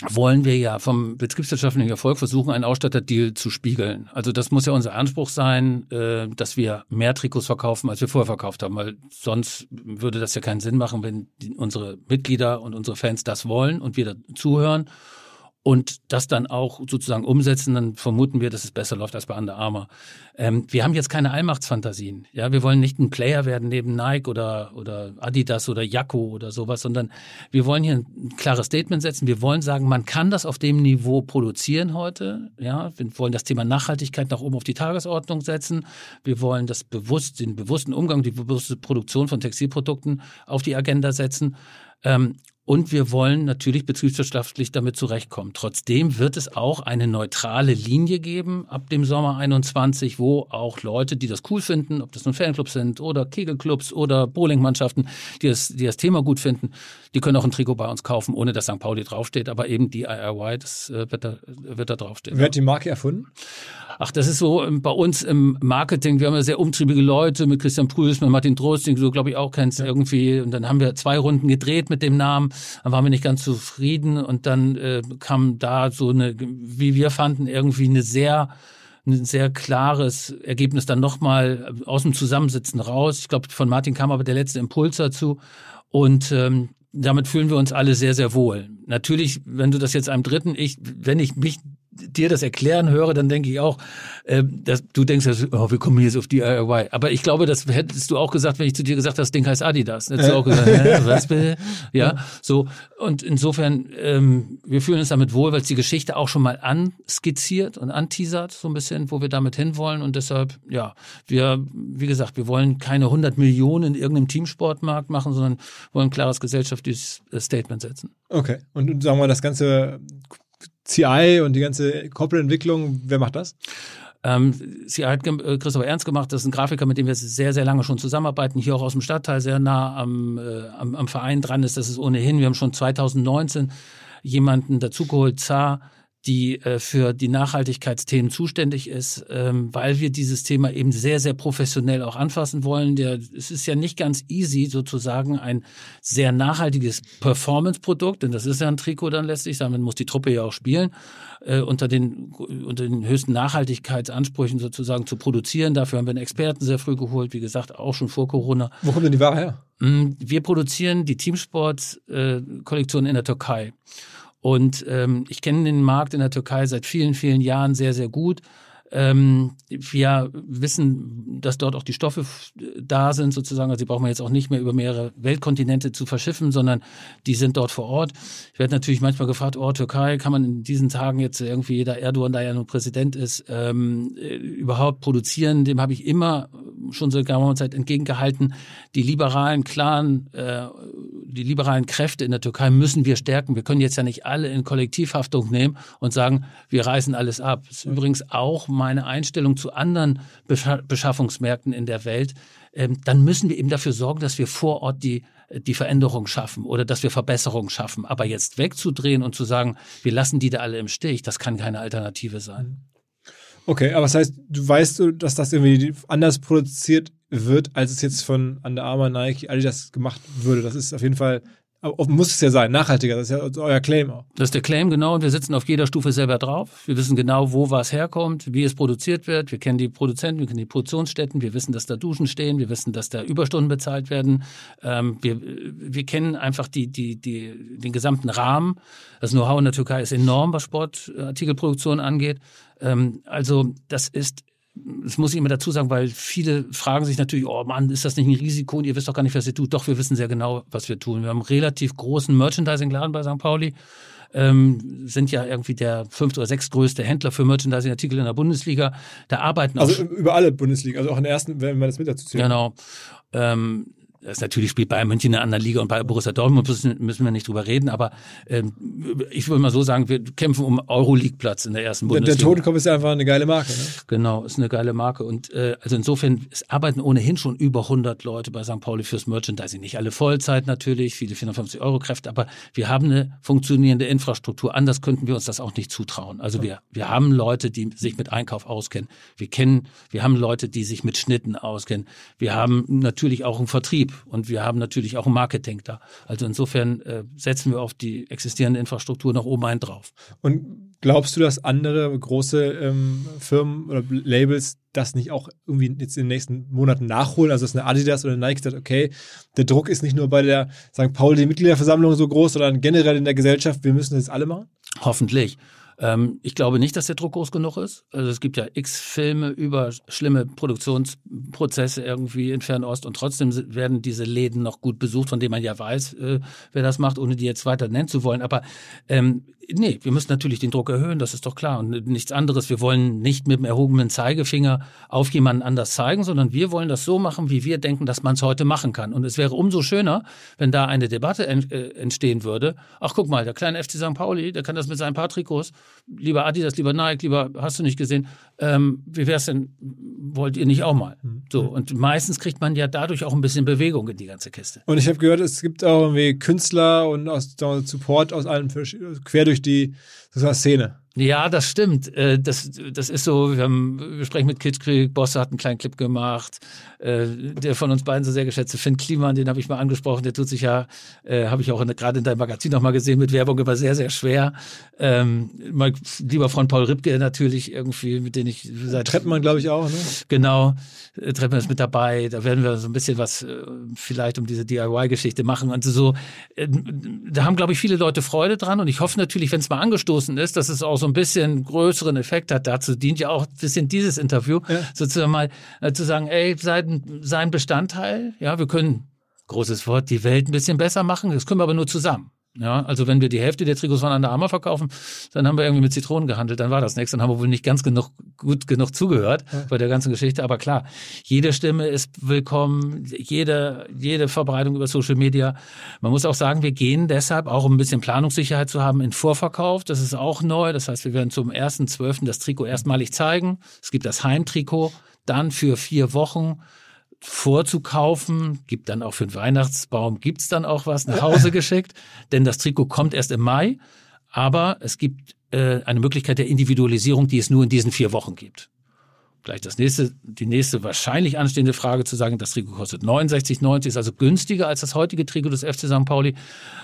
wollen wir ja vom betriebswirtschaftlichen Erfolg versuchen, einen Ausstatterdeal zu spiegeln. Also das muss ja unser Anspruch sein, äh, dass wir mehr Trikots verkaufen, als wir vorher verkauft haben, weil sonst würde das ja keinen Sinn machen, wenn unsere Mitglieder und unsere Fans das wollen und wir zuhören und das dann auch sozusagen umsetzen, dann vermuten wir, dass es besser läuft als bei Under Armour. Ähm, wir haben jetzt keine Allmachtsfantasien. Ja, wir wollen nicht ein Player werden neben Nike oder, oder Adidas oder Jacko oder sowas, sondern wir wollen hier ein klares Statement setzen. Wir wollen sagen, man kann das auf dem Niveau produzieren heute. Ja, wir wollen das Thema Nachhaltigkeit nach oben auf die Tagesordnung setzen. Wir wollen das bewusst, den bewussten Umgang, die bewusste Produktion von Textilprodukten auf die Agenda setzen. Ähm, und wir wollen natürlich betriebswirtschaftlich damit zurechtkommen. Trotzdem wird es auch eine neutrale Linie geben ab dem Sommer 21, wo auch Leute, die das cool finden, ob das nun Fanclubs sind oder Kegelclubs oder Bowlingmannschaften, die das, die das Thema gut finden, die können auch ein Trikot bei uns kaufen, ohne dass St. Pauli draufsteht, aber eben die IRY, das äh, wird da, wird da draufstehen. Hat die Marke erfunden? Ach, das ist so ähm, bei uns im Marketing. Wir haben ja sehr umtriebige Leute mit Christian Prüß, mit Martin Drosting, so glaube ich auch kennst ja. irgendwie. Und dann haben wir zwei Runden gedreht mit dem Namen. dann waren wir nicht ganz zufrieden und dann äh, kam da so eine, wie wir fanden, irgendwie eine sehr ein sehr klares Ergebnis dann nochmal aus dem Zusammensitzen raus. Ich glaube, von Martin kam aber der letzte Impuls dazu. Und ähm, damit fühlen wir uns alle sehr, sehr wohl. Natürlich, wenn du das jetzt einem Dritten, ich, wenn ich mich dir das erklären höre, dann denke ich auch, äh, dass du denkst, oh, wir kommen jetzt auf DIY. Aber ich glaube, das hättest du auch gesagt, wenn ich zu dir gesagt habe, das Ding heißt Adidas. Hättest du auch gesagt, Hä, was bitte? Ja, so. Und insofern, ähm, wir fühlen uns damit wohl, weil es die Geschichte auch schon mal anskizziert und anteasert, so ein bisschen, wo wir damit hinwollen. Und deshalb, ja, wir, wie gesagt, wir wollen keine 100 Millionen in irgendeinem Teamsportmarkt machen, sondern wollen ein klares gesellschaftliches Statement setzen. Okay. Und sagen wir, das ganze CI und die ganze Corporate-Entwicklung, wer macht das? Ähm, CI hat äh, Christopher Ernst gemacht, das ist ein Grafiker, mit dem wir sehr, sehr lange schon zusammenarbeiten, hier auch aus dem Stadtteil sehr nah am, äh, am, am Verein dran ist. Das ist ohnehin, wir haben schon 2019 jemanden dazugeholt, Zar, die äh, für die Nachhaltigkeitsthemen zuständig ist, ähm, weil wir dieses Thema eben sehr, sehr professionell auch anfassen wollen. Der, es ist ja nicht ganz easy, sozusagen ein sehr nachhaltiges Performance-Produkt, denn das ist ja ein Trikot dann letztlich, damit muss die Truppe ja auch spielen, äh, unter, den, unter den höchsten Nachhaltigkeitsansprüchen sozusagen zu produzieren. Dafür haben wir einen Experten sehr früh geholt, wie gesagt, auch schon vor Corona. Wo kommt denn die Ware her? Mm, wir produzieren die Teamsport-Kollektion äh, in der Türkei. Und ähm, ich kenne den Markt in der Türkei seit vielen, vielen Jahren sehr, sehr gut. Ähm, wir wissen, dass dort auch die Stoffe da sind, sozusagen. Also die brauchen wir jetzt auch nicht mehr über mehrere Weltkontinente zu verschiffen, sondern die sind dort vor Ort. Ich werde natürlich manchmal gefragt, oh, Türkei, kann man in diesen Tagen jetzt irgendwie, jeder Erdogan, da ja nun Präsident ist, ähm, äh, überhaupt produzieren? Dem habe ich immer schon seit geraumer Zeit entgegengehalten. Die liberalen, klaren, äh, die liberalen Kräfte in der Türkei müssen wir stärken. Wir können jetzt ja nicht alle in Kollektivhaftung nehmen und sagen, wir reißen alles ab. Das ist übrigens auch meine Einstellung zu anderen Beschaffungsmärkten in der Welt, ähm, dann müssen wir eben dafür sorgen, dass wir vor Ort die, die Veränderung schaffen oder dass wir Verbesserungen schaffen. Aber jetzt wegzudrehen und zu sagen, wir lassen die da alle im Stich, das kann keine Alternative sein. Okay, aber das heißt, du weißt, dass das irgendwie anders produziert wird, als es jetzt von Under Armour, Nike, Adidas gemacht würde. Das ist auf jeden Fall muss es ja sein, nachhaltiger, das ist ja euer Claim auch. Das ist der Claim, genau, wir sitzen auf jeder Stufe selber drauf. Wir wissen genau, wo was herkommt, wie es produziert wird. Wir kennen die Produzenten, wir kennen die Produktionsstätten, wir wissen, dass da Duschen stehen, wir wissen, dass da Überstunden bezahlt werden. Ähm, wir, wir kennen einfach die, die, die, den gesamten Rahmen. Das Know-how in der Türkei ist enorm, was Sportartikelproduktion angeht. Ähm, also das ist das muss ich immer dazu sagen, weil viele fragen sich natürlich, oh Mann, ist das nicht ein Risiko und ihr wisst doch gar nicht, was ihr tut. Doch, wir wissen sehr genau, was wir tun. Wir haben einen relativ großen Merchandising-Laden bei St. Pauli, ähm, sind ja irgendwie der fünfte oder sechstgrößte Händler für Merchandising-Artikel in der Bundesliga. Da arbeiten auch... Also über alle Bundesliga, also auch in der ersten, wenn man das mit dazu zählt. Genau. Ähm, das natürlich spielt Bayern München in einer anderen Liga und bei Borussia Dortmund müssen, müssen wir nicht drüber reden, aber ähm, ich würde mal so sagen, wir kämpfen um Euroleague-Platz in der ersten Bundesliga. Der, der Totenkopf ist einfach eine geile Marke. Ne? Genau, ist eine geile Marke und äh, also insofern es arbeiten ohnehin schon über 100 Leute bei St. Pauli fürs Merchandising. Nicht alle Vollzeit natürlich, viele 450 Euro Kräfte, aber wir haben eine funktionierende Infrastruktur. Anders könnten wir uns das auch nicht zutrauen. Also wir, wir haben Leute, die sich mit Einkauf auskennen. Wir kennen, wir haben Leute, die sich mit Schnitten auskennen. Wir haben natürlich auch einen Vertrieb und wir haben natürlich auch ein Marketing da. Also insofern äh, setzen wir auf die existierende Infrastruktur noch oben ein drauf. Und glaubst du, dass andere große ähm, Firmen oder Labels das nicht auch irgendwie jetzt in den nächsten Monaten nachholen? Also dass eine Adidas oder eine Nike sagt, okay, der Druck ist nicht nur bei der St. Pauli Mitgliederversammlung so groß, sondern generell in der Gesellschaft, wir müssen das alle machen? Hoffentlich. Ähm, ich glaube nicht, dass der Druck groß genug ist. Also es gibt ja x Filme über schlimme Produktionsprozesse irgendwie in Fernost und trotzdem werden diese Läden noch gut besucht, von denen man ja weiß, äh, wer das macht, ohne die jetzt weiter nennen zu wollen. Aber ähm, nee, wir müssen natürlich den Druck erhöhen, das ist doch klar. Und nichts anderes. Wir wollen nicht mit dem erhobenen Zeigefinger auf jemanden anders zeigen, sondern wir wollen das so machen, wie wir denken, dass man es heute machen kann. Und es wäre umso schöner, wenn da eine Debatte äh, entstehen würde. Ach, guck mal, der kleine FC St. Pauli, der kann das mit seinen paar Trikots. Lieber Adidas, lieber Nike, lieber, hast du nicht gesehen. Ähm, wie wär's denn, wollt ihr nicht auch mal? Mhm. So. Und meistens kriegt man ja dadurch auch ein bisschen Bewegung in die ganze Kiste. Und ich habe gehört, es gibt auch irgendwie Künstler und aus, Support aus allen quer durch die Szene. Ja, das stimmt. Äh, das, das ist so, wir, haben, wir sprechen mit Kitzkrieg, Bosse hat einen kleinen Clip gemacht. Äh, der von uns beiden so sehr geschätzte Finn Kliman, den habe ich mal angesprochen, der tut sich ja, äh, habe ich auch gerade in deinem Magazin noch mal gesehen, mit Werbung immer sehr, sehr schwer. Ähm, mein lieber Freund Paul Ripke natürlich irgendwie, mit dem ich seit... Treppmann, glaube ich, auch, ne? Genau, Treppmann ist mit dabei. Da werden wir so ein bisschen was vielleicht um diese DIY-Geschichte machen. Und so, da haben, glaube ich, viele Leute Freude dran. Und ich hoffe natürlich, wenn es mal angestoßen ist, dass es auch so ein bisschen größeren Effekt hat. Dazu dient ja auch ein bisschen dieses Interview, ja. sozusagen mal äh, zu sagen, ey, seid sein Bestandteil. Ja, wir können, großes Wort, die Welt ein bisschen besser machen. Das können wir aber nur zusammen. Ja, also wenn wir die Hälfte der Trikots von Under Armour verkaufen, dann haben wir irgendwie mit Zitronen gehandelt, dann war das nichts. Dann haben wir wohl nicht ganz genug, gut genug zugehört ja. bei der ganzen Geschichte. Aber klar, jede Stimme ist willkommen, jede, jede Verbreitung über Social Media. Man muss auch sagen, wir gehen deshalb, auch um ein bisschen Planungssicherheit zu haben, in Vorverkauf. Das ist auch neu. Das heißt, wir werden zum 1.12. das Trikot erstmalig zeigen. Es gibt das Heimtrikot, dann für vier Wochen vorzukaufen, gibt dann auch für den Weihnachtsbaum, gibt's dann auch was nach Hause geschickt, denn das Trikot kommt erst im Mai, aber es gibt äh, eine Möglichkeit der Individualisierung, die es nur in diesen vier Wochen gibt. Gleich das nächste, die nächste wahrscheinlich anstehende Frage zu sagen, das Trikot kostet 69,90, ist also günstiger als das heutige Trikot des FC St. Pauli,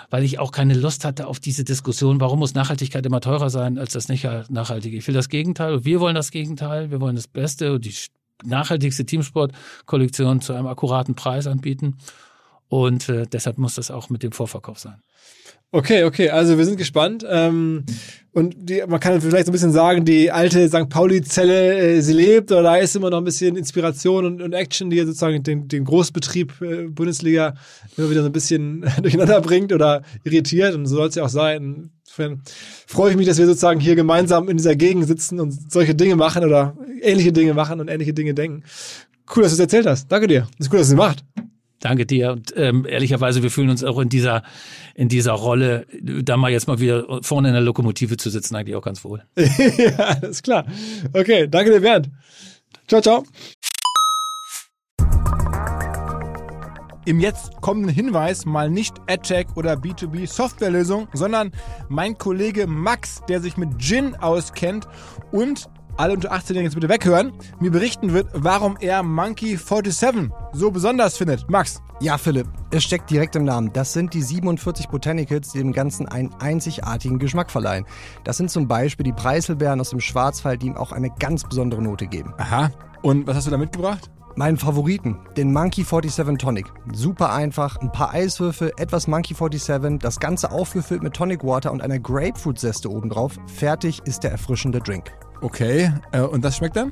weil ich auch keine Lust hatte auf diese Diskussion, warum muss Nachhaltigkeit immer teurer sein als das nicht nachhaltige. Ich will das Gegenteil, wir wollen das Gegenteil, wir wollen das Beste und die nachhaltigste Teamsport-Kollektion zu einem akkuraten Preis anbieten. Und äh, deshalb muss das auch mit dem Vorverkauf sein. Okay, okay, also wir sind gespannt. Ähm, und die, man kann vielleicht so ein bisschen sagen, die alte St. Pauli-Zelle, äh, sie lebt, oder da ist immer noch ein bisschen Inspiration und, und Action, die sozusagen den, den Großbetrieb äh, Bundesliga immer wieder so ein bisschen durcheinander bringt oder irritiert. Und so soll es ja auch sein. Insofern freue ich mich, dass wir sozusagen hier gemeinsam in dieser Gegend sitzen und solche Dinge machen oder ähnliche Dinge machen und ähnliche Dinge denken. Cool, dass du es erzählt hast. Danke dir. Ist cool, dass du es macht. Danke dir. Und ähm, ehrlicherweise, wir fühlen uns auch in dieser, in dieser Rolle, da mal jetzt mal wieder vorne in der Lokomotive zu sitzen, eigentlich auch ganz wohl. ja, alles klar. Okay, danke dir, Bernd. Ciao, ciao. Im jetzt kommenden Hinweis mal nicht AdTech oder B2B Softwarelösung, sondern mein Kollege Max, der sich mit Gin auskennt und alle unter 18 jetzt bitte weghören, mir berichten wird, warum er Monkey 47 so besonders findet. Max. Ja, Philipp, es steckt direkt im Namen. Das sind die 47 Botanicals, die dem Ganzen einen einzigartigen Geschmack verleihen. Das sind zum Beispiel die Preiselbeeren aus dem Schwarzwald, die ihm auch eine ganz besondere Note geben. Aha. Und was hast du da mitgebracht? Meinen Favoriten, den Monkey 47 Tonic. Super einfach, ein paar Eiswürfel, etwas Monkey 47, das Ganze aufgefüllt mit Tonic Water und einer Grapefruit-Zeste obendrauf. Fertig ist der erfrischende Drink. Okay, äh, und das schmeckt dann?